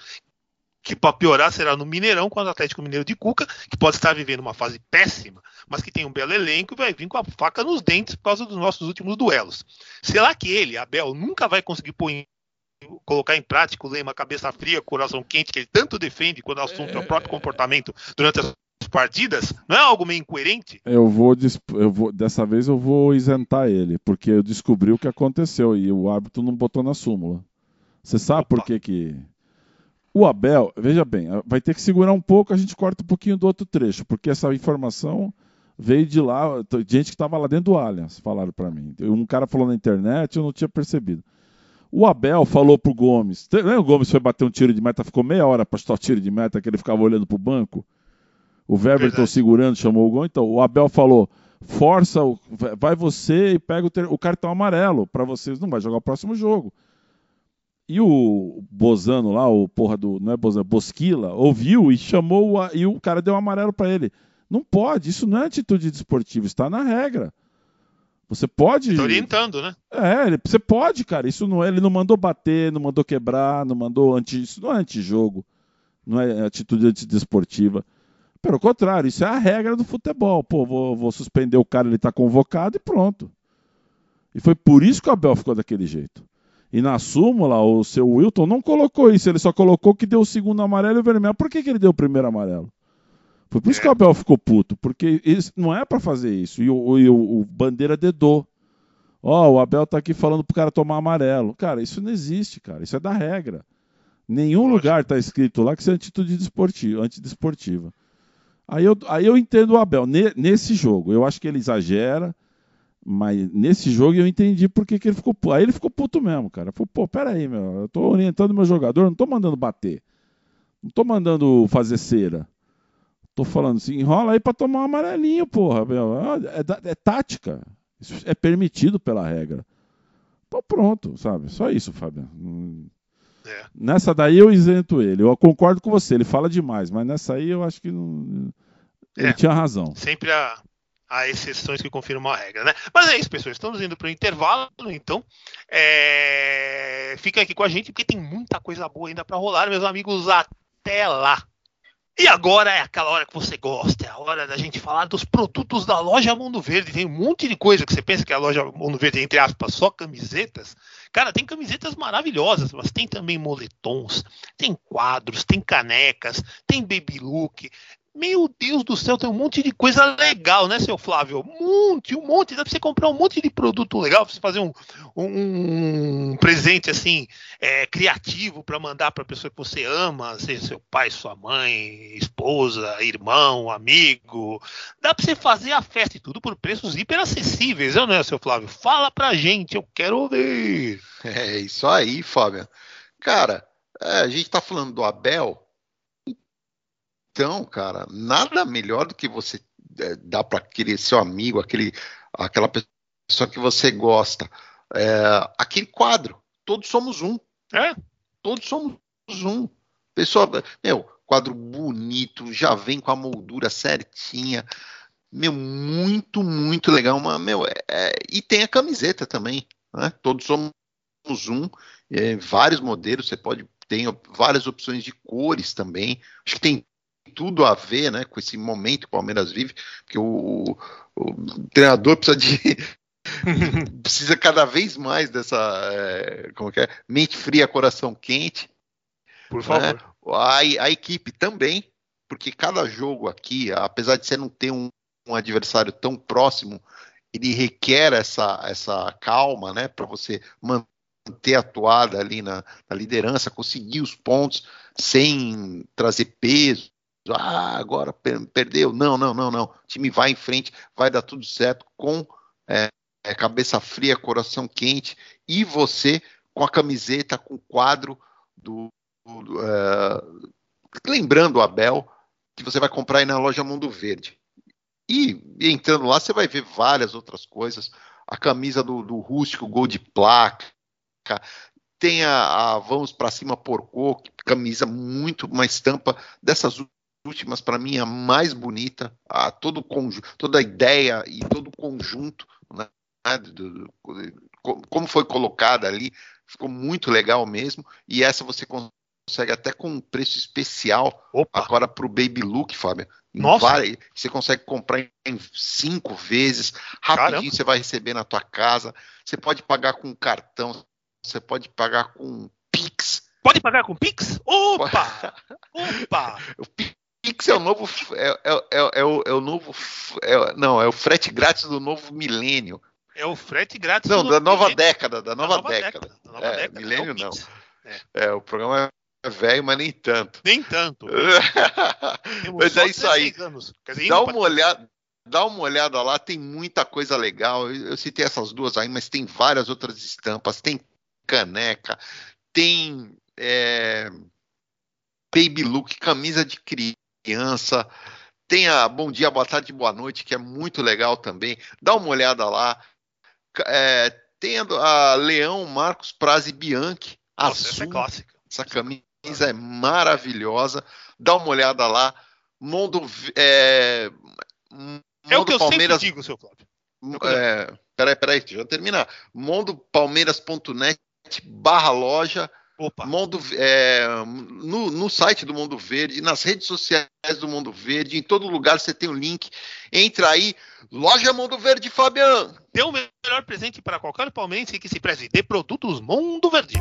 que para piorar será no Mineirão contra o Atlético Mineiro de Cuca, que pode estar vivendo uma fase péssima, mas que tem um belo elenco e vai vir com a faca nos dentes por causa dos nossos últimos duelos. Será que ele, Abel, nunca vai conseguir pôr em, colocar em prática o lema cabeça fria, coração quente, que ele tanto defende quando o assunto é o próprio comportamento durante as partidas? Não é algo meio incoerente? Eu vou, eu vou, dessa vez eu vou isentar ele, porque eu descobri o que aconteceu e o árbitro não botou na súmula. Você sabe Opa. por que que o Abel, veja bem, vai ter que segurar um pouco, a gente corta um pouquinho do outro trecho, porque essa informação veio de lá, gente que estava lá dentro do Allianz, falaram para mim. Um cara falou na internet, eu não tinha percebido. O Abel falou pro Gomes, lembra o Gomes foi bater um tiro de meta, ficou meia hora para chutar o tiro de meta, que ele ficava olhando pro banco? O Weberton segurando, chamou o gol. Então, o Abel falou: força, vai você e pega o, ter, o cartão amarelo para vocês, não vai jogar o próximo jogo. E o Bozano lá, o porra do. Não é Bozano, Bosquila, ouviu e chamou. A, e o cara deu um amarelo para ele. Não pode, isso não é atitude desportiva, está na regra. Você pode. Está orientando, né? É, você pode, cara. Isso não é. Ele não mandou bater, não mandou quebrar, não mandou anti. Isso não é antijogo. Não é atitude antidesportiva. Pelo contrário, isso é a regra do futebol. Pô, vou, vou suspender o cara, ele está convocado e pronto. E foi por isso que o Abel ficou daquele jeito. E na súmula, o seu Wilton não colocou isso, ele só colocou que deu o segundo amarelo e o vermelho. Por que, que ele deu o primeiro amarelo? Foi por isso que o Abel ficou puto, porque isso não é para fazer isso. E o, e o, o Bandeira dedou. Ó, oh, o Abel tá aqui falando pro cara tomar amarelo. Cara, isso não existe, cara. Isso é da regra. Nenhum Lógico. lugar tá escrito lá que isso é atitude desportiva, antidesportiva. Aí eu, aí eu entendo o Abel. nesse jogo, eu acho que ele exagera. Mas nesse jogo eu entendi por que, que ele ficou puto. Aí ele ficou puto mesmo, cara. Falei, pô, peraí, meu. Eu tô orientando meu jogador, não tô mandando bater. Não tô mandando fazer cera. Tô falando assim, enrola aí pra tomar um amarelinho, porra. Meu. É, é, é tática. Isso é permitido pela regra. Então pronto, sabe? Só isso, Fábio. É. Nessa daí eu isento ele. Eu concordo com você, ele fala demais, mas nessa aí eu acho que não. Ele é. tinha razão. Sempre a, há exceções que confirmam a regra, né? Mas é isso, pessoal. Estamos indo para o intervalo, então. É... Fica aqui com a gente, porque tem muita coisa boa ainda para rolar, meus amigos. Até lá! E agora é aquela hora que você gosta, é a hora da gente falar dos produtos da loja Mundo Verde. Tem um monte de coisa que você pensa que a loja Mundo Verde é, entre aspas, só camisetas. Cara, tem camisetas maravilhosas, mas tem também moletons, tem quadros, tem canecas, tem baby look, meu Deus do céu, tem um monte de coisa legal, né, seu Flávio? Um monte, um monte. Dá pra você comprar um monte de produto legal, pra você fazer um, um, um presente assim, é, criativo para mandar pra pessoa que você ama, seja seu pai, sua mãe, esposa, irmão, amigo. Dá pra você fazer a festa e tudo por preços hiper acessíveis, não é, seu Flávio? Fala pra gente, eu quero ouvir. É isso aí, Fábio. Cara, é, a gente tá falando do Abel então, cara, nada melhor do que você é, dar para aquele seu amigo, aquele, aquela pessoa que você gosta, é, aquele quadro. Todos somos um. É? Todos somos um. Pessoa, meu, quadro bonito, já vem com a moldura certinha. Meu, muito, muito legal. Uma, meu, é, é e tem a camiseta também. Né? Todos somos um. Vários modelos, você pode. Tem várias opções de cores também. Acho que tem tudo a ver né, com esse momento que o Palmeiras vive, porque o, o, treinador precisa de, <laughs> precisa cada vez mais dessa é, como é, mente fria, coração quente. Por favor. Né? A, a, equipe também, porque cada jogo aqui, apesar de você não ter um, um adversário tão próximo, ele requer essa, essa calma, né, para você manter a toada ali na, na liderança, conseguir os pontos sem trazer peso, ah, agora perdeu. Não, não, não, não. O time vai em frente, vai dar tudo certo com é, é, cabeça fria, coração quente e você com a camiseta, com o quadro do. do uh, lembrando o Abel, que você vai comprar aí na loja Mundo Verde. E, e, entrando lá, você vai ver várias outras coisas. A camisa do, do rústico, gol de placa. Tem a, a Vamos para Cima Porco, camisa muito, uma estampa dessas últimas, para mim, a mais bonita, a todo toda a ideia e todo o conjunto, né, do, do, como foi colocada ali, ficou muito legal mesmo. E essa você consegue até com um preço especial Opa. agora para o Baby Look, Fábio. Nossa. Várias, você consegue comprar em cinco vezes, rapidinho Caramba. você vai receber na tua casa. Você pode pagar com cartão, você pode pagar com Pix. Pode pagar com Pix? Opa! <laughs> Opa! o Pix é o novo. É, é, é, é, o, é o novo. É, não, é o frete grátis do novo milênio. É o frete grátis Não, da nova milênio. década. Da nova, da nova década. década. Da nova é, década. Milênio não. É. o programa é velho, mas nem tanto. Nem tanto. <laughs> mas é isso aí. Dizer, dá uma olhada. Dá uma olhada lá, tem muita coisa legal. Eu, eu citei essas duas aí, mas tem várias outras estampas. Tem caneca, tem é, baby look, camisa de criança criança. Tem a Bom Dia, Boa Tarde, Boa Noite, que é muito legal também. Dá uma olhada lá. É, tem a Leão Marcos Praze Bianchi. Nossa, azul. Essa é clássica. Essa camisa é maravilhosa. Dá uma olhada lá. Mundo. É, é o que eu Palmeiras, sempre digo, seu Cláudio. É, peraí, peraí, deixa eu terminar. Mondopalmeiras.net barra loja Opa. Mundo, é, no, no, site do Mundo Verde, nas redes sociais do Mundo Verde, em todo lugar você tem o um link. Entra aí, Loja Mundo Verde, Fabiano. Dê o melhor presente para qualquer palmeirense que se preze de produtos Mundo Verde.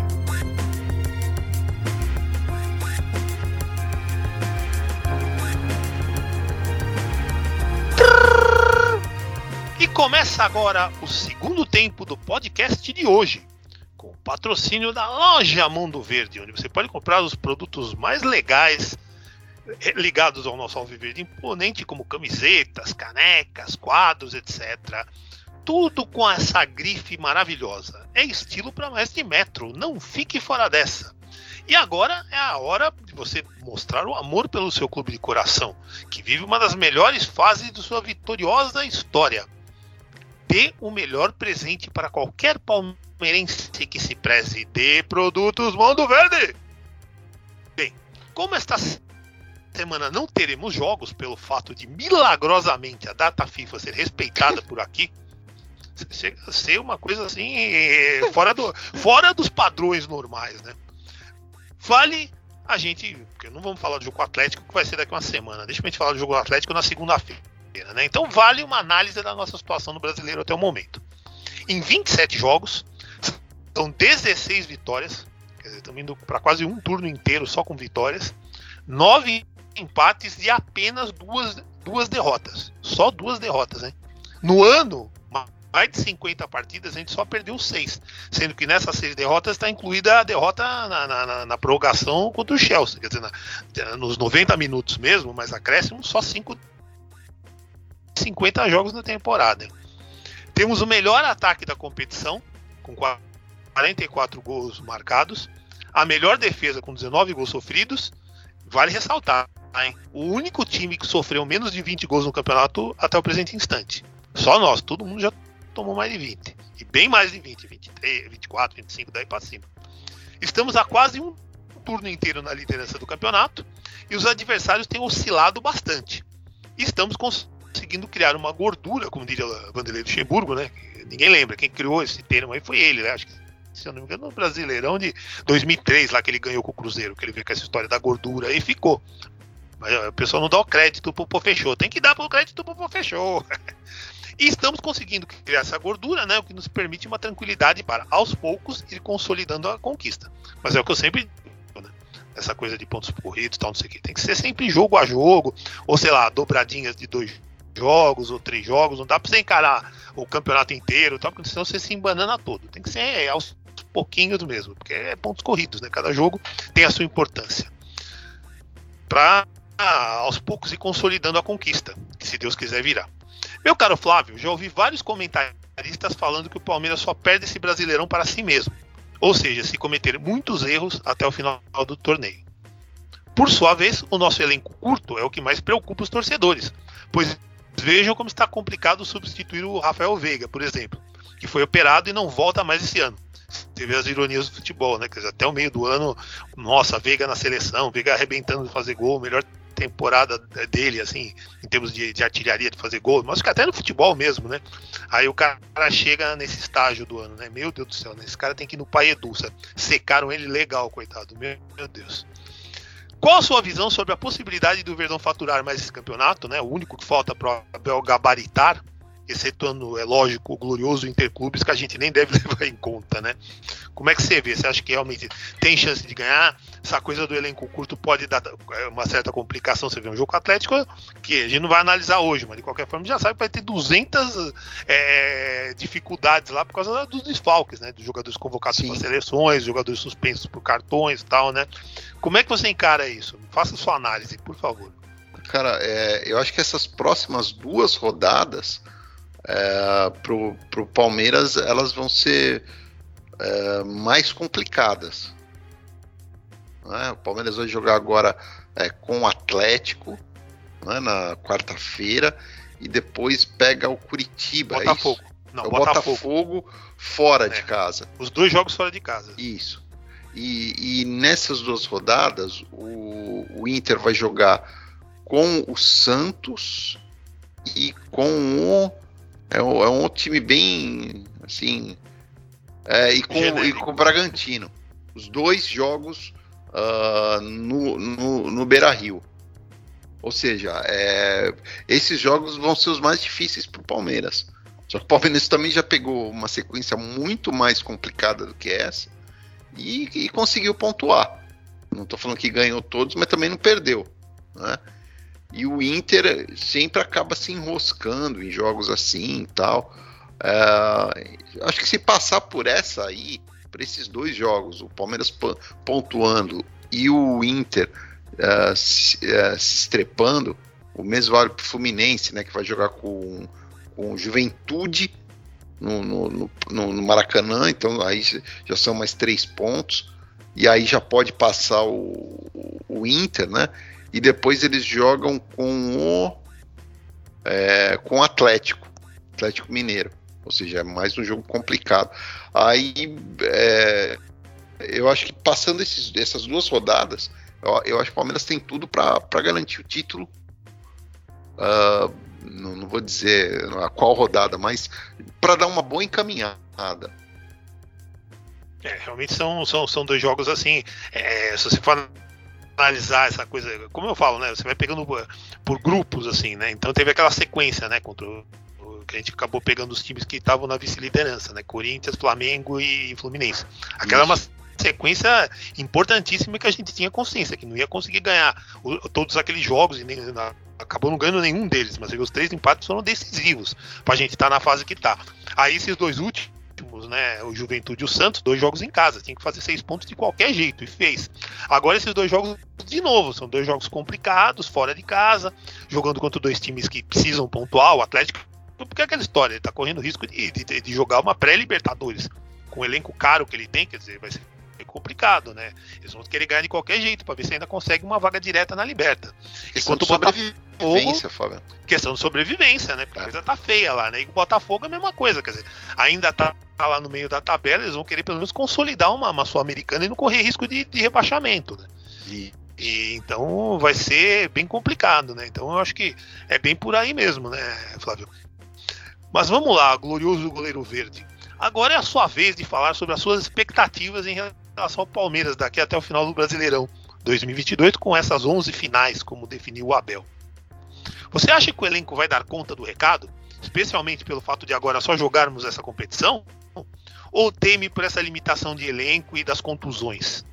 E começa agora o segundo tempo do podcast de hoje com patrocínio da loja Mundo Verde, onde você pode comprar os produtos mais legais eh, ligados ao nosso Alviverde imponente, como camisetas, canecas, quadros, etc. Tudo com essa grife maravilhosa. É estilo para mais de metro, não fique fora dessa. E agora é a hora de você mostrar o amor pelo seu clube de coração, que vive uma das melhores fases de sua vitoriosa história. Dê o melhor presente para qualquer palmeirense palmeirense que se preze de produtos Mundo Verde. Bem, como esta semana não teremos jogos pelo fato de milagrosamente a data FIFA ser respeitada por aqui, <laughs> chega a ser uma coisa assim fora, do, fora dos padrões normais, né? Vale a gente, porque não vamos falar do jogo Atlético que vai ser daqui uma semana. Deixa a gente falar do jogo Atlético na segunda-feira, né? Então vale uma análise da nossa situação no brasileiro até o momento. Em 27 jogos, são 16 vitórias, quer dizer, estamos indo para quase um turno inteiro só com vitórias, nove empates e apenas duas, duas derrotas. Só duas derrotas, né? No ano, mais de 50 partidas, a gente só perdeu seis. Sendo que nessas seis derrotas está incluída a derrota na, na, na, prorrogação contra o Chelsea. Quer dizer, na, nos 90 minutos mesmo, mas acréscimo, só cinco, 50 jogos na temporada. Temos o melhor ataque da competição, com 44 gols marcados, a melhor defesa com 19 gols sofridos. Vale ressaltar, hein? o único time que sofreu menos de 20 gols no campeonato até o presente instante. Só nós, todo mundo já tomou mais de 20. E bem mais de 20, 23, 24, 25, daí para cima. Estamos a quase um turno inteiro na liderança do campeonato e os adversários têm oscilado bastante. Estamos conseguindo criar uma gordura, como diria Vanderlei Luxemburgo, né? Ninguém lembra, quem criou esse termo aí foi ele, né? Acho que se eu não me engano, no Brasileirão de 2003, lá que ele ganhou com o Cruzeiro, que ele veio com essa história da gordura e ficou. Mas o pessoal não dá o crédito pro Pô Fechou. Tem que dar o crédito pro Pô Fechou. <laughs> E estamos conseguindo criar essa gordura, né, o que nos permite uma tranquilidade para, aos poucos, ir consolidando a conquista. Mas é o que eu sempre né? Essa coisa de pontos corridos tal, não sei o que. Tem que ser sempre jogo a jogo, ou sei lá, dobradinhas de dois jogos ou três jogos. Não dá para você encarar o campeonato inteiro, tal, porque senão você se embanana todo. Tem que ser aos pouquinhos mesmo, porque é pontos corridos, né? Cada jogo tem a sua importância. Para aos poucos ir consolidando a conquista, que se Deus quiser virar. Meu caro Flávio, já ouvi vários comentaristas falando que o Palmeiras só perde esse brasileirão para si mesmo. Ou seja, se cometer muitos erros até o final do torneio. Por sua vez, o nosso elenco curto é o que mais preocupa os torcedores, pois vejam como está complicado substituir o Rafael Veiga, por exemplo, que foi operado e não volta mais esse ano. Teve as ironias do futebol, né? Quer dizer, até o meio do ano, nossa, Veiga na seleção, Veiga arrebentando de fazer gol, melhor temporada dele, assim, em termos de, de, artilharia, de fazer gol, mas até no futebol mesmo, né? Aí o cara chega nesse estágio do ano, né? Meu Deus do céu, né? Esse cara tem que ir no Pai Edulça. Secaram ele legal, coitado. Meu, meu Deus. Qual a sua visão sobre a possibilidade do Verdão faturar mais esse campeonato, né? O único que falta para o Abel gabaritar excetuando, é lógico, o glorioso Interclubes, que a gente nem deve <laughs> levar em conta, né? Como é que você vê? Você acha que realmente tem chance de ganhar? Essa coisa do elenco curto pode dar é, uma certa complicação. Você vê um jogo atlético que a gente não vai analisar hoje, mas de qualquer forma já sabe que vai ter 200 é, dificuldades lá por causa dos desfalques, né? Dos jogadores convocados para seleções, jogadores suspensos por cartões e tal, né? Como é que você encara isso? Faça sua análise, por favor. Cara, é, eu acho que essas próximas duas rodadas é, pro, pro Palmeiras elas vão ser é, mais complicadas. Né? O Palmeiras vai jogar agora é, com o Atlético né, na quarta-feira e depois pega o Curitiba. É Botafogo. Não, o Botafogo. Botafogo fora de é. casa. Os dois jogos fora de casa. Isso. E, e nessas duas rodadas, o, o Inter vai jogar com o Santos e com o é um, é um time bem assim. É, e, com, e com o Bragantino. Os dois jogos uh, no, no, no Beira Rio. Ou seja, é, esses jogos vão ser os mais difíceis para o Palmeiras. Só que o Palmeiras também já pegou uma sequência muito mais complicada do que essa e, e conseguiu pontuar. Não estou falando que ganhou todos, mas também não perdeu. Né? E o Inter sempre acaba se enroscando em jogos assim e tal. É, acho que se passar por essa aí, por esses dois jogos, o Palmeiras pontuando e o Inter é, se, é, se, estrepando, o mesmo vale para o Fluminense, né, que vai jogar com, com Juventude no, no, no, no, Maracanã, então aí já são mais três pontos, e aí já pode passar o, o Inter, né? E depois eles jogam com o é, com o Atlético, Atlético Mineiro. Ou seja, é mais um jogo complicado. Aí é, eu acho que passando esses, essas duas rodadas, eu, eu, acho que o Palmeiras tem tudo para garantir o título. Uh, não, não, vou dizer a qual rodada, mas para dar uma boa encaminhada. É, realmente são, são, são dois jogos assim. É, se você for analisar essa coisa, como eu falo, né? Você vai pegando por, grupos, assim, né? Então teve aquela sequência, né? Contra o, que a gente acabou pegando os times que estavam na vice-liderança, né? Corinthians, Flamengo e Fluminense. Aquela Isso. é uma sequência importantíssima que a gente tinha consciência que não ia conseguir ganhar o, todos aqueles jogos e nem, na, acabou não ganhando nenhum deles, mas os três empates foram decisivos para a gente estar tá na fase que está. Aí esses dois últimos últimos, né? O Juventude e o Santos, dois jogos em casa. Tinha que fazer seis pontos de qualquer jeito e fez. Agora esses dois jogos, de novo, são dois jogos complicados, fora de casa, jogando contra dois times que precisam pontuar. O Atlético, porque é aquela história, ele tá correndo risco de, de, de jogar uma pré-Libertadores com o elenco caro que ele tem, quer dizer, vai ser complicado, né? Eles vão querer ganhar de qualquer jeito para ver se ainda consegue uma vaga direta na Liberta. Enquanto o Botafogo, Fábio. questão de sobrevivência, né? Porque é. a coisa tá feia lá, né? E o Botafogo é a mesma coisa, quer dizer, ainda tá lá no meio da tabela, eles vão querer pelo menos consolidar uma, uma sul-americana e não correr risco de, de rebaixamento, né? E, e, então vai ser bem complicado, né? Então eu acho que é bem por aí mesmo, né, Flávio? Mas vamos lá, glorioso goleiro verde. Agora é a sua vez de falar sobre as suas expectativas em relação ao Palmeiras daqui até o final do Brasileirão 2022 com essas 11 finais, como definiu o Abel. Você acha que o elenco vai dar conta do recado? especialmente pelo fato de agora só jogarmos essa competição? Ou teme por essa limitação de elenco e das contusões?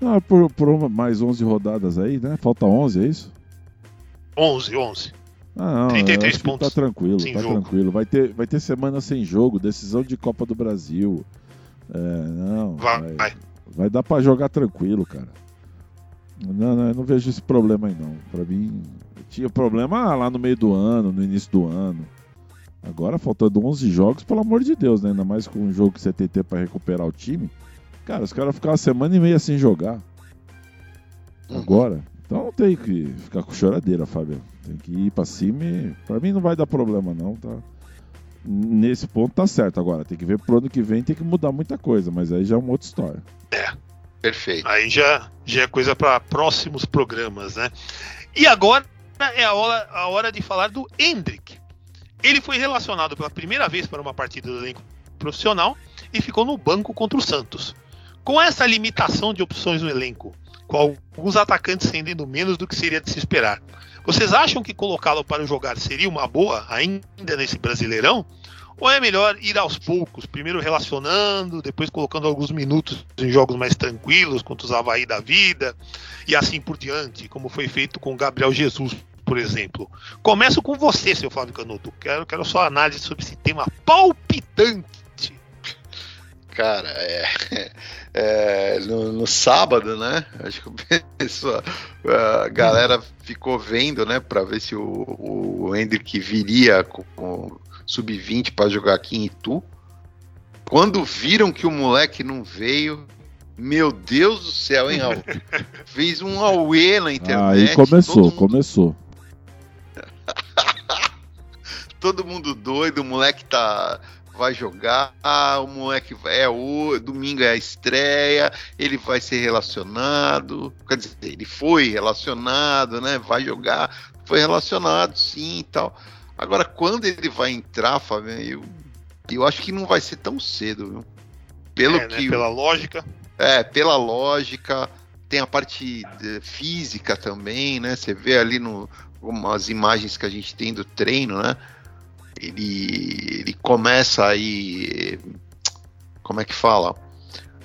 Não, por, por mais 11 rodadas aí, né? Falta 11, é isso? 11, 11. Ah, não, 33 pontos. Tá tranquilo, tá jogo. tranquilo. Vai ter, vai ter semana sem jogo, decisão de Copa do Brasil. É, não. Vai, vai. vai. dar para jogar tranquilo, cara. Não, não, eu não vejo esse problema aí não. Para mim, tinha problema lá no meio do ano, no início do ano. Agora, faltando 11 jogos, pelo amor de Deus, né? Ainda mais com um jogo que você tem tempo pra recuperar o time. Cara, os caras ficaram uma semana e meia sem jogar. Uhum. Agora. Então não tem que ficar com choradeira, Fábio. Tem que ir pra cima e. Pra mim não vai dar problema, não, tá? Nesse ponto tá certo. Agora, tem que ver pro ano que vem, tem que mudar muita coisa, mas aí já é uma outra história. É. Perfeito. Aí já, já é coisa para próximos programas, né? E agora é a hora, a hora de falar do Hendrick. Ele foi relacionado pela primeira vez para uma partida do elenco profissional e ficou no banco contra o Santos. Com essa limitação de opções no elenco, com alguns atacantes rendendo menos do que seria de se esperar, vocês acham que colocá-lo para jogar seria uma boa ainda nesse Brasileirão? Ou é melhor ir aos poucos, primeiro relacionando, depois colocando alguns minutos em jogos mais tranquilos, contra os Havaí da vida, e assim por diante, como foi feito com Gabriel Jesus, por exemplo. Começo com você, seu Flávio Canuto. Quero, quero sua análise sobre esse tema palpitante. Cara, é, <laughs> é no, no, sábado, né? Acho que a galera ficou vendo, né, para ver se o, o Hendrick viria com, com sub-20 para jogar aqui em Itu. Quando viram que o moleque não veio, meu Deus do céu, hein, Raul? <laughs> Fez um auê na internet. Aí começou, mundo... começou. <laughs> todo mundo doido, o moleque tá vai jogar, o moleque é o domingo é a estreia, ele vai ser relacionado, quer dizer, ele foi relacionado, né? Vai jogar, foi relacionado, sim, e tal. Agora, quando ele vai entrar, Fábio, eu, eu acho que não vai ser tão cedo, viu? Pelo é, né? que, pela lógica. É, pela lógica. Tem a parte física também, né? Você vê ali no algumas imagens que a gente tem do treino, né? Ele, ele começa aí. Como é que fala?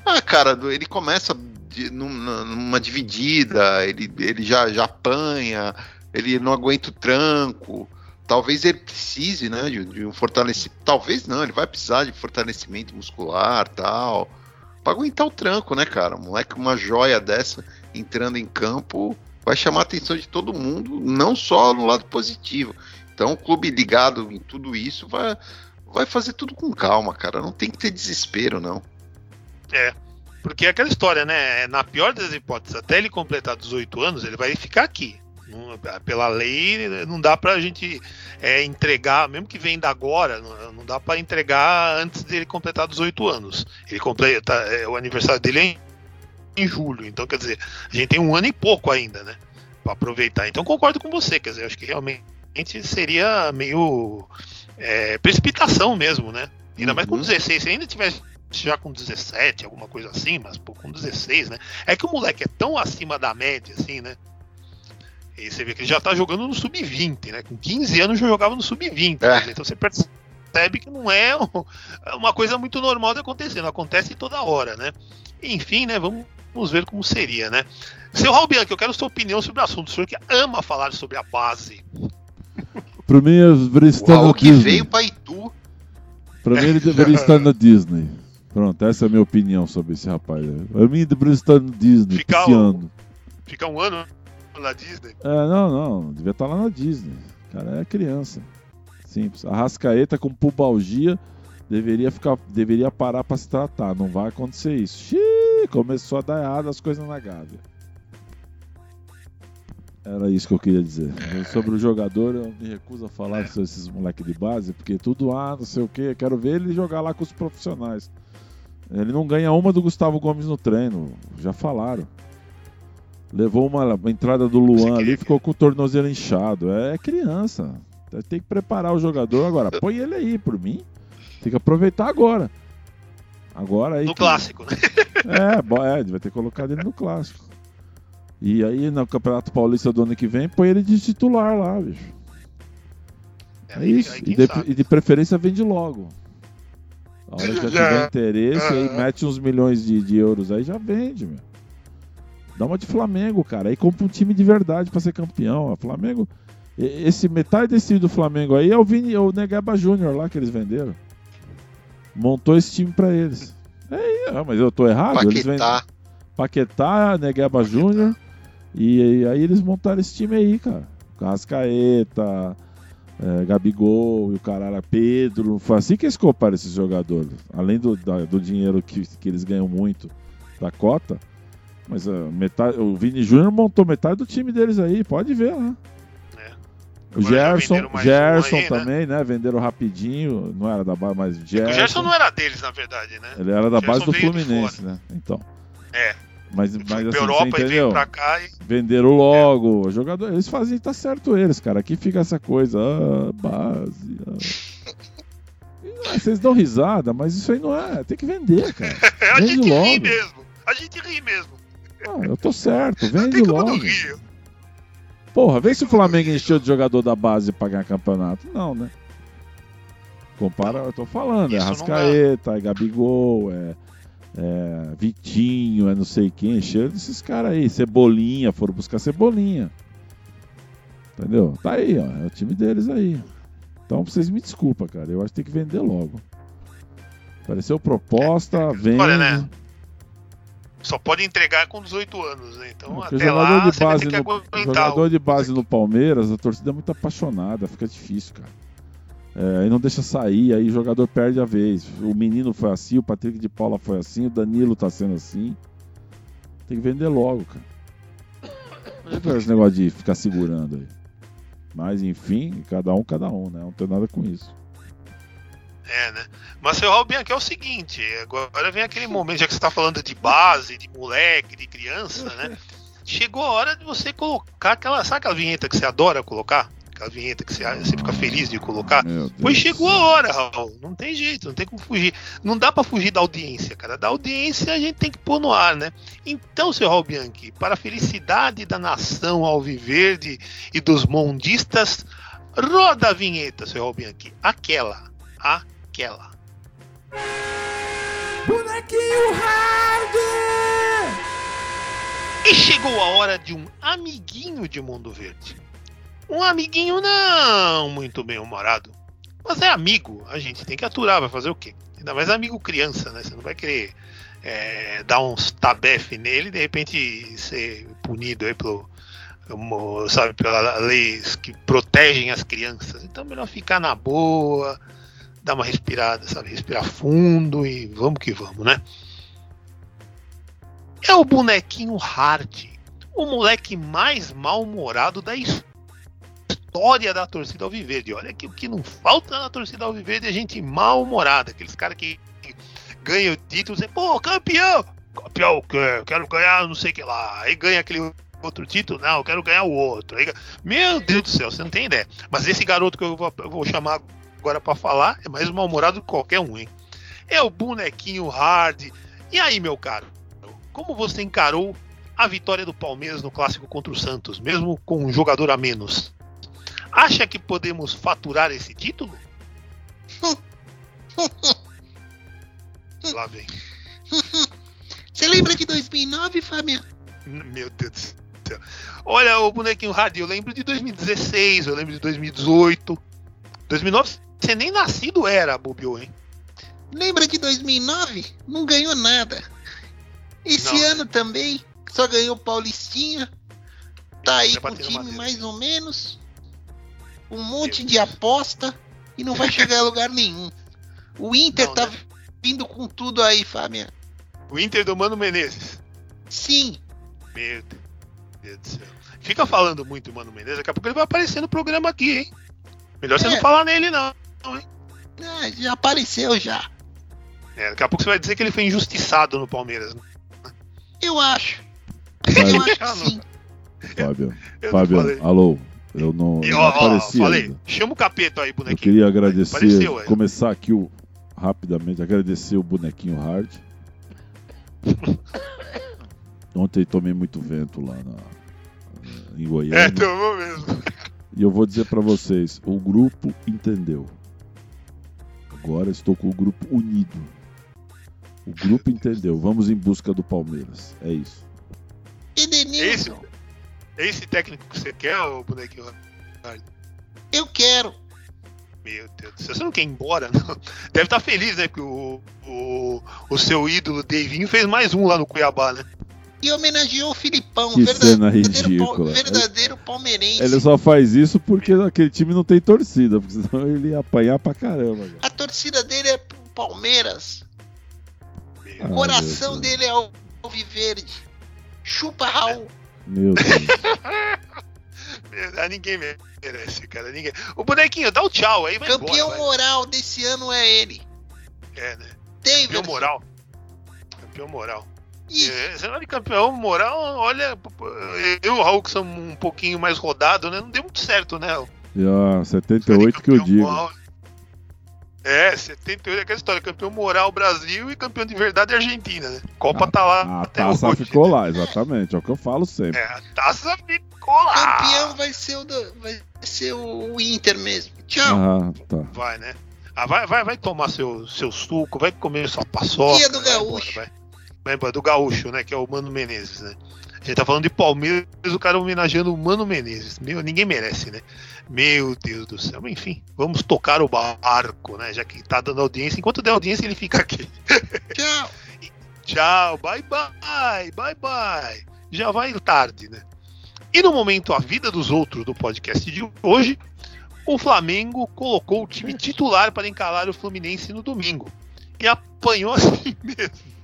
Ah, cara, ele começa de, numa, numa dividida, ele, ele já, já apanha, ele não aguenta o tranco talvez ele precise, né, de, de, um fortalecimento. Talvez não, ele vai precisar de fortalecimento muscular, tal, para aguentar o tranco, né, cara? Um moleque, uma joia dessa entrando em campo, vai chamar a atenção de todo mundo, não só no lado positivo. Então, o clube ligado em tudo isso vai, vai fazer tudo com calma, cara. Não tem que ter desespero, não. É. Porque é aquela história, né? Na pior das hipóteses, até ele completar 18 anos, ele vai ficar aqui. Pela lei, não dá pra gente é, entregar, mesmo que venda agora, não, dá para entregar antes dele completar 18 anos. Ele completa, é, o aniversário dele é em, em, julho, então quer dizer, a gente tem um ano e pouco ainda, né? Pra aproveitar. Então concordo com você, quer dizer, acho que realmente seria meio é, precipitação mesmo, né? Ainda uhum. mais com 16, se ainda tivesse já com 17, alguma coisa assim, mas pô, com 16, né? É que o moleque é tão acima da média, assim, né? E você vê que ele já tá jogando no sub-20, né? Com 15 anos já jogava no sub-20. É. Né? Então você percebe que não é uma coisa muito normal de acontecer, não acontece toda hora, né? Enfim, né? Vamos, vamos ver como seria, né? Seu Raul Bianchi, eu quero sua opinião sobre o assunto. O senhor que ama falar sobre a base. Pra mim, deveria estar na que Disney. veio pra Itu. Pra mim, ele deveria estar na Disney. Pronto, essa é a minha opinião sobre esse rapaz. Pra mim, deveria estar no Disney, ficar um, ficar um ano na Disney? É, não, não. Devia estar lá na Disney. O cara é criança. Simples. A Rascaeta com pubalgia deveria ficar, deveria parar para se tratar. Não vai acontecer isso. Xiii, começou a dar errado as coisas na Gávea. Era isso que eu queria dizer. É. Sobre o jogador, eu me recuso a falar é. sobre esses moleques de base, porque tudo, ah, não sei o que, quero ver ele jogar lá com os profissionais. Ele não ganha uma do Gustavo Gomes no treino, já falaram. Levou uma, uma entrada do Luan ali, ficou com o tornozelo inchado. É criança. Tem que preparar o jogador agora. Põe ele aí, por mim. Tem que aproveitar agora. Agora aí. No que... clássico, né? É, é, vai ter colocado ele no clássico. E aí no Campeonato Paulista do ano que vem, põe ele de titular lá, bicho. É, é isso. E, de, e, de, preferência vende logo. A hora que já <laughs> tiver interesse, aí mete uns milhões de, de euros aí já vende, meu. Dá uma de Flamengo, cara. Aí compra um time de verdade para ser campeão. O Flamengo. Esse metade desse time do Flamengo aí é o Vini, é o Negaba Júnior lá que eles venderam. Montou esse time para eles. É, é, mas eu tô errado. Paquetá. Eles vendem... Paquetá, Negueba Júnior. E, e, aí eles montaram esse time aí, cara. Cascaeta, é, Gabigol e o caralho Pedro. Foi assim que eles compraram esses jogadores. Além do, da, do dinheiro que, que eles ganham muito da cota. Mas uh, metade, o Vini Júnior montou metade do time deles aí, pode ver lá. É. O Gerson, Gerson aí, né? também, né? né? Venderam rapidinho, não era da base, mas Gerson. É o Gerson não era deles, na verdade, né? Ele era da base do Fluminense, né? Então. É. Mas, mas assim, Europa e pra cá e... Venderam logo. É. Jogador, eles fazem, tá certo eles, cara. Aqui fica essa coisa, ah, base. Ah. vocês dão risada, mas isso aí não é. Tem que vender, cara. <laughs> a gente logo. ri mesmo. A gente ri mesmo. Ah, eu tô certo, vende logo. Porra, vê se o Flamengo encheu de jogador da base pra ganhar campeonato. Não, né? Compara, eu tô falando, é Isso é Rascaeta, é Gabigol, é, é, Vitinho, é não sei quem, encheram desses caras aí. Cebolinha, foram buscar Cebolinha. Entendeu? Tá aí, ó. É o time deles aí. Então vocês me desculpa, cara. Eu acho que tem que vender logo. Apareceu proposta, é, é vende. Olha, né? Só pode entregar com 18 anos, né? Então até jogador lá de base no, jogador de base no Palmeiras, a torcida é muito apaixonada, fica difícil, cara. É, não deixa sair, aí o jogador perde a vez. O menino foi assim, o Patrick de Paula foi assim, o Danilo tá sendo assim. Tem que vender logo, cara. Não tem esse negócio de ficar segurando aí. Mas enfim, cada um, cada um, né? Não tem nada com isso. É, né? Mas, seu Raul Bianchi, é o seguinte, agora vem aquele momento, já que você está falando de base, de moleque, de criança, né? Chegou a hora de você colocar aquela. Sabe aquela vinheta que você adora colocar? Aquela vinheta que você, você fica feliz de colocar? Pois chegou a hora, Raul. Não tem jeito, não tem como fugir. Não dá para fugir da audiência, cara. Da audiência a gente tem que pôr no ar, né? Então, seu Raul Bianchi, para a felicidade da nação alviverde e dos mondistas, roda a vinheta, seu Raul Bianchi. Aquela. Aquela aquela. Bonequinho hard! E chegou a hora de um amiguinho de Mundo Verde. Um amiguinho não muito bem humorado. Mas é amigo, a gente tem que aturar, vai fazer o quê? Ainda mais amigo criança, né? Você não vai querer é, dar uns tabef nele e de repente ser punido aí pelo, sabe, pelas leis que protegem as crianças. Então melhor ficar na boa, dar uma respirada, sabe? Respirar fundo e vamos que vamos, né? É o bonequinho Hard, o moleque mais mal-humorado da história da torcida Alviverde. Olha que o que não falta na torcida Alviverde é gente mal-humorada, aqueles caras que ganham títulos e, pô, campeão! Campeão, quero ganhar não sei o que lá. Aí ganha aquele outro título, não, eu quero ganhar o outro. Aí, meu Deus do céu, você não tem ideia. Mas esse garoto que eu vou, eu vou chamar agora para falar, é mais mal-humorado que qualquer um, hein? É o bonequinho hard. E aí, meu caro, como você encarou a vitória do Palmeiras no clássico contra o Santos, mesmo com um jogador a menos? Acha que podemos faturar esse título? <laughs> Lá vem. Você lembra de 2009, Fábio? Meu Deus do céu. Olha, o bonequinho hard, eu lembro de 2016, eu lembro de 2018. 2009 você nem nascido era, Bobiô, hein? Lembra de 2009? Não ganhou nada. Esse não. ano também só ganhou Paulistinha. Tá aí com o time mais ou menos. Um monte de aposta e não vai chegar a lugar nenhum. O Inter não, tá né? vindo com tudo aí, Fábio. O Inter do Mano Menezes. Sim. Meu Deus do céu. Fica falando muito Mano Menezes, daqui a pouco ele vai aparecer no programa aqui, hein? Melhor é. você não é. falar nele, não. É, já apareceu já. É, daqui a pouco você vai dizer que ele foi injustiçado no Palmeiras. Né? Eu acho. Eu acho sim. Fábio, Fábio, alô. Eu não, eu, não apareci falei, ainda. chama o capeta aí, bonequinho. Eu queria agradecer, Apareceu, começar aqui o, rapidamente, agradecer o bonequinho Hard. <laughs> Ontem tomei muito vento lá na, em Goiânia. É, tomou mesmo. <laughs> E eu vou dizer para vocês, o grupo entendeu. Agora estou com o grupo unido. O grupo entendeu. Vamos em busca do Palmeiras. É isso. Esse, esse técnico que você quer, o bonequinho? Eu quero. Meu Deus do céu, você não quer ir embora, <laughs> não? Deve estar feliz, né? Que o, o, o seu ídolo, Davinho, fez mais um lá no Cuiabá, né? E homenageou o Filipão, que verdadeiro, ridícula. verdadeiro palmeirense. Ele só faz isso porque aquele time não tem torcida, porque senão ele ia apanhar pra caramba. Cara. A torcida dele é pro Palmeiras. o coração dele é o Alviverde. Chupa Raul. Meu Deus. ninguém merece, cara. Ninguém. O bonequinho, dá o um tchau aí, vai Campeão embora, moral desse ano é ele. É, né? David. Campeão moral. Campeão moral. É, você de campeão moral, olha, eu e o Raul que somos um pouquinho mais rodado, né? Não deu muito certo, né? Ah, 78 que eu digo. Moral, é, 78 é aquela história, campeão moral Brasil e campeão de verdade Argentina, né? Copa a, tá lá. A taça hoje, ficou né? lá, exatamente, é o que eu falo sempre. É, a taça ficou lá. Campeão vai ser o, do, vai ser o Inter mesmo. Tchau. Ah, tá. Vai, né? Ah, vai, vai, vai tomar seu, seu suco, vai comer sua paçoca. Dia do gaúcho. Vai, vai, vai, do gaúcho, né? Que é o Mano Menezes, né? A gente tá falando de Palmeiras, o cara homenageando o Mano Menezes. Meu, ninguém merece, né? Meu Deus do céu. Enfim, vamos tocar o barco, né? Já que tá dando audiência. Enquanto der audiência, ele fica aqui. <laughs> Tchau. Tchau. Bye, bye. Bye, bye. Já vai tarde, né? E no momento A Vida dos Outros do podcast de hoje, o Flamengo colocou o time titular para encarar o Fluminense no domingo. E apanhou assim <laughs> mesmo.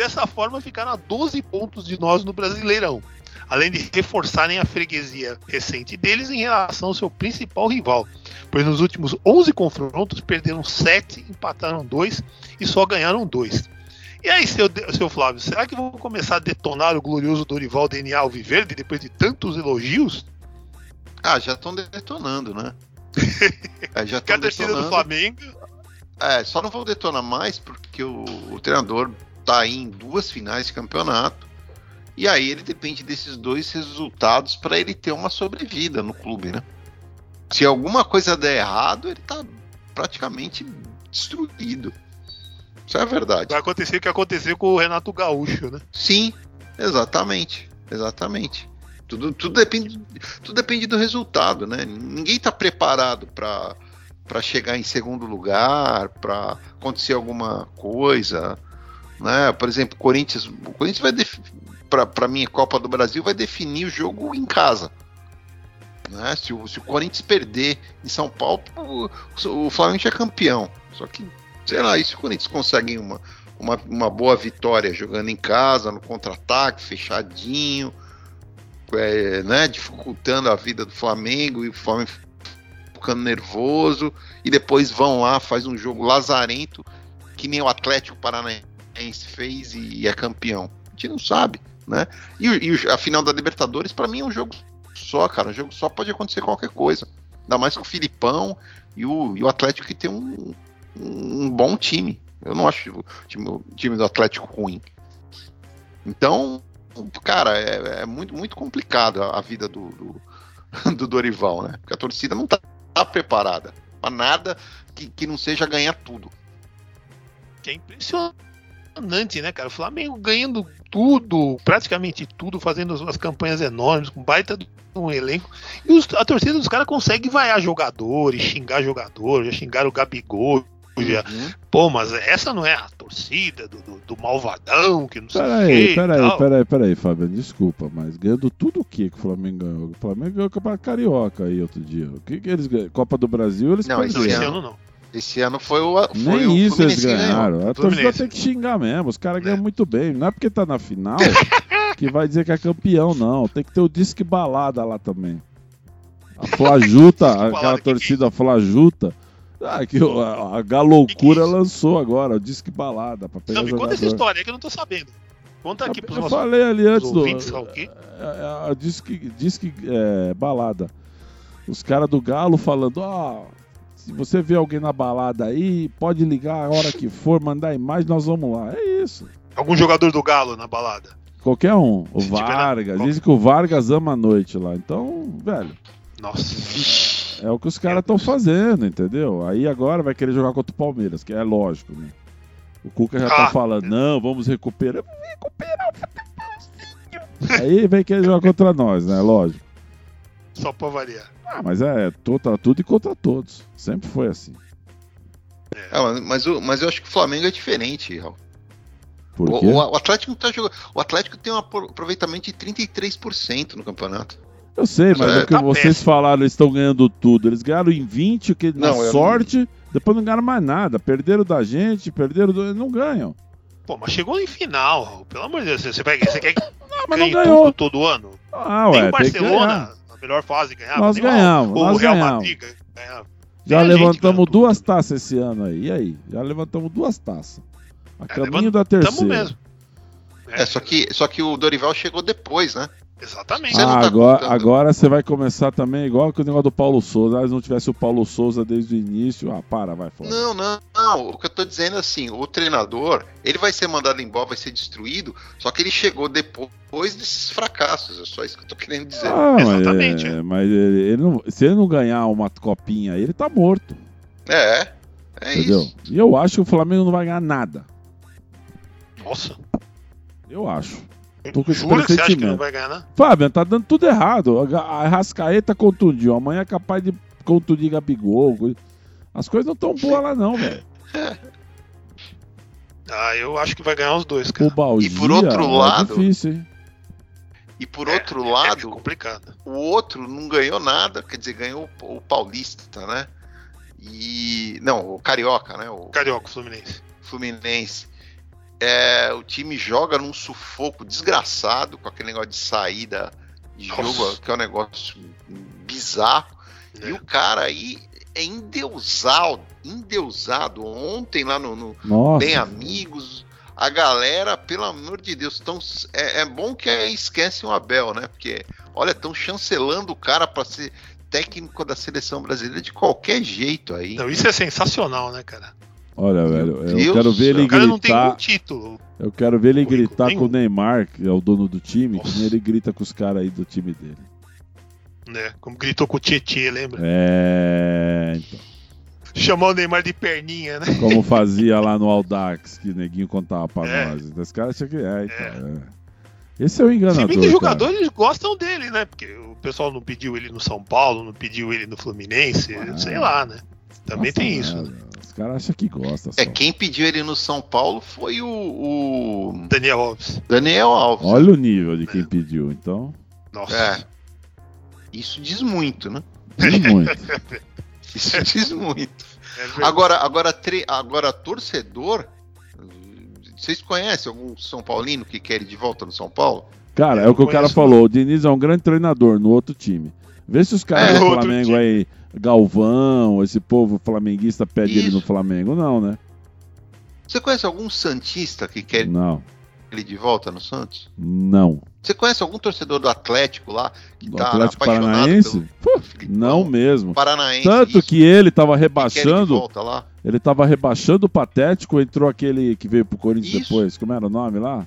Dessa forma, ficaram a 12 pontos de nós no Brasileirão além de reforçarem a freguesia recente deles em relação ao seu principal rival, pois nos últimos 11 confrontos perderam 7, empataram 2 e só ganharam 2. E aí, seu, seu Flávio, será que vão começar a detonar o glorioso Dorival DNA Alviverde depois de tantos elogios? Ah, já estão detonando, né? <laughs> é, já a torcida do Flamengo. É, só não vão detonar mais porque o, o treinador tá aí em duas finais de campeonato e aí ele depende desses dois resultados para ele ter uma sobrevida no clube, né? Se alguma coisa der errado, ele tá praticamente destruído. Isso é a verdade. Vai acontecer o que aconteceu com o Renato Gaúcho, né? Sim, exatamente. Exatamente. Tudo, tudo, depende, tudo depende do resultado, né? Ninguém está preparado para para chegar em segundo lugar, para acontecer alguma coisa, né? Por exemplo, Corinthians, o Corinthians vai para mim, Copa do Brasil vai definir o jogo em casa. Né? Se, o, se o Corinthians perder em São Paulo, o, o Flamengo é campeão. Só que, sei lá, e se o Corinthians consegue uma, uma, uma boa vitória jogando em casa, no contra-ataque, fechadinho, é, né, dificultando a vida do Flamengo e o Flamengo ficando nervoso, e depois vão lá, faz um jogo lazarento, que nem o Atlético Paranaense fez e, é campeão. A gente não sabe né? E, e a final da Libertadores, para mim, é um jogo só, cara. Um jogo só pode acontecer qualquer coisa. Ainda mais com o Filipão e o, e o Atlético que tem um, um bom time. Eu não acho o time, o time do Atlético ruim. Então, cara, é, é muito, muito complicado a, a vida do, do, <laughs> do, Dorival, né? Porque a torcida não tá, tá preparada para nada que, que não seja ganhar tudo. Que é impressionante, né, cara? O Flamengo ganhando tudo, praticamente tudo, fazendo as campanhas enormes, com baita um elenco. E os, a torcida dos caras consegue vaiar jogadores, xingar jogadores, já xingaram o Gabigol. Já. Uhum. Pô, mas essa não é a torcida do, do, do malvadão que não sei peraí, Peraí, peraí, peraí, Fábio, desculpa, mas ganhando tudo o que, que o Flamengo ganhou? O Flamengo ganhou o Campeonato Carioca aí outro dia. O que, que eles ganham? Copa do Brasil, eles não, perderam. Esse ano não. Esse ano foi o. Foi Nem o isso eles ganharam. A torcida tem que xingar mesmo. Os caras ganham é. muito bem. Não é porque tá na final <laughs> que vai dizer que é campeão, não. Tem que ter o disque balada lá também. A Flajuta, <laughs> aquela torcida Flajuta. Ah, que a, a Galoucura que que é lançou agora, o disque balada. Pra pegar não, me conta essa história que eu não tô sabendo. Conta aqui pros Eu falei ali antes do. É, é, a disque, disque é, balada. Os caras do Galo falando, ó. Oh, se você vê alguém na balada aí, pode ligar a hora que for, mandar imagem, nós vamos lá. É isso. Algum jogador do Galo na balada? Qualquer um. O Vargas. Na... Dizem que o Vargas ama a noite lá. Então, velho. Nossa. É o que os caras estão fazendo, entendeu? Aí agora vai querer jogar contra o Palmeiras, que é lógico, né? O Cuca já tá Ah. falando, não, vamos recuperar. Vamos recuperar o. Aí vem querer jogar contra nós, né? Lógico. Só pra variar. Ah, mas é contra tudo e contra todos. Sempre foi assim. Ah, mas, mas, o- mas eu acho que o Flamengo é diferente, Raul. Por O, quê? o- o Atlético não tá jogando. O Atlético tem um apro- aproveitamento de 33% no campeonato. Eu sei, mas É, é o que tá vocês péssimo. falaram, eles estão ganhando tudo. Eles ganharam em 20, que na Não, eu não- sorte, depois não ganharam mais nada. Perderam da gente, perderam do. Não ganham. Pô, mas chegou em final, Raul. Pelo amor de Deus. Você, vai, você quer que Ah, mas não ganhou. tudo todo ano? Ah, Nem ué, o tem que ganhar. Barcelona, na melhor fase, ganhava. Nós ganhamos, O nós Real ganhamos. Madrid ganhava. Já levantamos duas tudo. taças esse ano aí. E aí? Já levantamos duas taças. A É, caminho da terceira. Tamo mesmo. É, só que, só que o Dorival chegou depois, né? Exatamente. Ah, tá agora, contando. agora você vai começar também igual que o negócio do Paulo Souza. Ah, se não tivesse o Paulo Souza desde o início, ah, para, vai fora. Não, não, não. O que eu tô dizendo é assim, o treinador, ele vai ser mandado embora, vai ser destruído, só que ele chegou depois desses fracassos. É só isso que eu tô querendo dizer. Ah, mas, Exatamente, é, é. mas ele, ele não- se ele não ganhar uma copinha aí, ele tá morto. É, é entendeu? isso. E eu acho que o Flamengo não vai ganhar nada. Nossa. Eu acho. Tô com Jura que você acha que não vai ganhar, né? Fábio, tá dando tudo errado. A Rascaeta contundiu. Amanhã é capaz de contundir Gabigol. As coisas não tão boas lá, não, velho. <laughs> Ah, eu acho que vai ganhar os dois, O cara. Baldia E por outro é lado- difícil, hein? E por É, outro É lado, complicado. o outro não ganhou nada, quer dizer, ganhou o, o Paulista, né? E. Não, o Carioca, né? O Carioca, Fluminense. Fluminense. É, o time joga num sufoco desgraçado com aquele negócio de saída de Nossa. jogo, que é um negócio bizarro. E né? o cara aí é endeusado, endeusado. Ontem lá no, no. Bem Amigos, a galera, pelo amor de Deus, tão, é, é bom que aí esquecem o Abel, né? Porque, olha, estão chancelando o cara para ser técnico da seleção brasileira de qualquer jeito aí. Não, isso é sensacional, né, cara? Olha, velho, eu Deus quero do ver ele O cara não tem um gritar. título. Eu quero ver ele gritar nenhum. com o Neymar, que é o dono do time, que Nossa. nem ele grita com os caras aí do time dele. Né? Como gritou com o Tietê, lembra? É. Então. Chamou o Neymar de perninha, né? Como <laughs> fazia lá no Audax, que o neguinho contava pra É. nós. Então, Os caras tinham que. É, então, é. Esse é o enganador. Se bem que os cara. jogadores gostam dele, né? Porque o pessoal não pediu ele no São Paulo, não pediu ele no Fluminense, Ah. sei lá, né? Também Nossa, tem isso. merda. Os caras acham que gostam. É, só. quem pediu ele no São Paulo foi o, o Daniel Alves. Daniel Alves. Olha o nível de É. quem pediu, então. Nossa. É. Isso diz muito, né? Diz muito. <laughs> Isso diz muito. É. Agora, agora, tre- agora torcedor. Vocês conhecem algum São Paulino que quer ir de volta no São Paulo? Cara, é o que o cara falou. O Diniz é um grande treinador no outro time. Vê se os caras É, do Flamengo time. aí, Galvão, esse povo flamenguista pede ele Isso. no Flamengo. Não, né? Você conhece algum Santista que quer Não, ele de volta no Santos? não. Você conhece algum torcedor do Atlético lá que Do tá Atlético apaixonado Paranaense? pelo Pô, não mesmo. Paranaense? Tanto isso, que ele tava que ele rebaixando, lá. ele tava rebaixando o Patético, entrou aquele que veio pro Corinthians Isso. depois, como era o nome lá?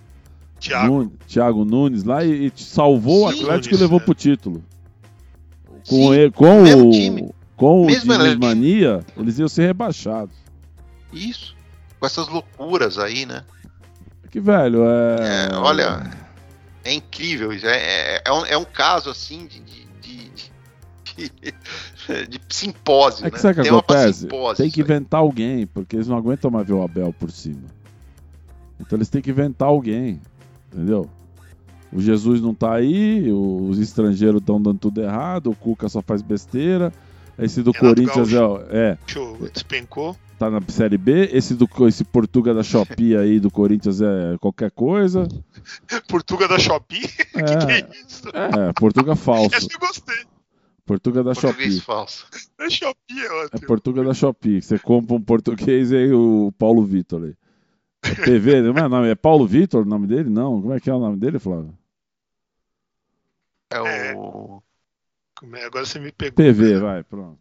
Thiago. Nunes, Thiago Nunes lá e, e salvou o Sim. Atlético Nunes, e levou é. pro título. Com, Sim, com mesmo o, time. com o Mesmo elenco. Mania, eles iam ser rebaixados. Isso. Com essas loucuras aí, né? Que velho, é. É, olha, é incrível. isso. É, é, é um, é um caso assim de. de, de, simpósio. É que né? sabe o que pra acontece? Tem que isso aí. inventar alguém, porque eles não aguentam mais ver o Abel por cima. Então eles têm que inventar alguém, entendeu? O Jesus não tá aí, os estrangeiros estão dando tudo errado, o Cuca só faz besteira. Esse do Renato Corinthians é, é, Show, despencou. tá na Série B. Esse do esse Portuga da Shopee <laughs> aí do Corinthians é qualquer coisa. Portuga da Shopee. <laughs> que, que é isso? É, Portuga falso. Essa eu gostei. Portuga da Português Shopee. falso. A Shopee é É ótimo. Portuga da Shopee. Você compra um português e aí o Paulo Vitor aí. PV, não é nome? É Paulo Vitor o nome dele? Não. Como é que é o nome dele, Flávio? É É. o. Como é? Agora você me pegou. PV, vai, pronto.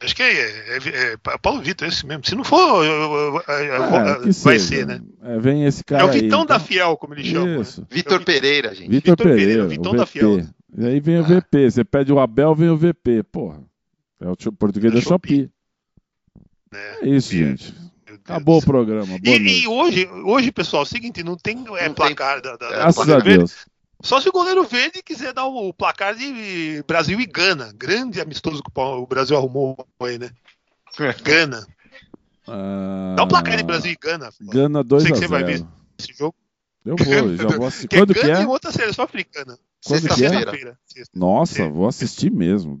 Acho que é, é, é- é Paulo Vitor, esse mesmo. Se não for, eu- eu- eu- eu- É, que vai seja. ser, né? É, vem esse É cara o Vitão aí, da então. Fiel, como ele chama. né? Isso. Vitor Pereira, gente. Vitor Pereira, Pereira, o Vitão o da. Fiel. E aí vem o ah. VP. Você pede o Abel, vem o VP. Porra. É o português da, da Shopee. Shopee. É, é isso, gente. Acabou o programa. E, e, hoje, hoje, pessoal, é o seguinte, não tem é, não placar tem... da, da, Graças a Deus. Só se o goleiro verde quiser dar o placar de Brasil e Gana. Grande amistoso que o Brasil arrumou aí, né? Gana. Ah, Dá um placar de Brasil e Gana. Gana 2 Sei que você vai ver esse jogo. Eu vou, já vou assistir. Quando que é? e outra seleção africana. Sexta-feira. Nossa, é. vou assistir mesmo.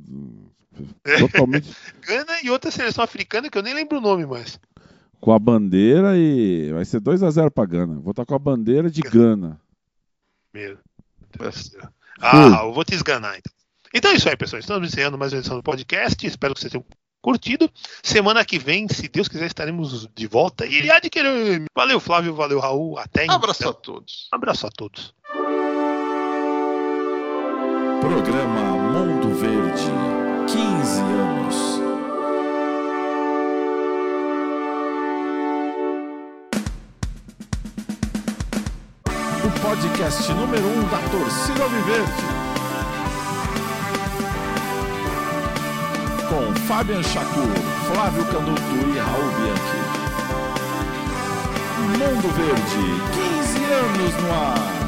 Totalmente. <laughs> Gana e outra seleção africana que eu nem lembro o nome mais. Com a bandeira e. Vai ser 2x0 pra Gana. Vou estar com a bandeira de Gana. Meu Deus Ah, eu vou te esganar então. Então é isso aí, pessoal. Estamos encerrando mais uma edição do podcast. Espero que vocês tenham curtido. Semana que vem, se Deus quiser, estaremos de volta. E adquirir. Valeu, Flávio. Valeu, Raul. Até então. Abraço a todos. Abraço a todos. Programa Mundo Verde. 15 anos. Podcast número 1 um da torcida Alviverde. com Fabian Chacur, Flávio Canuto e Raul Bianchi. Mundo Verde, 15 anos no ar.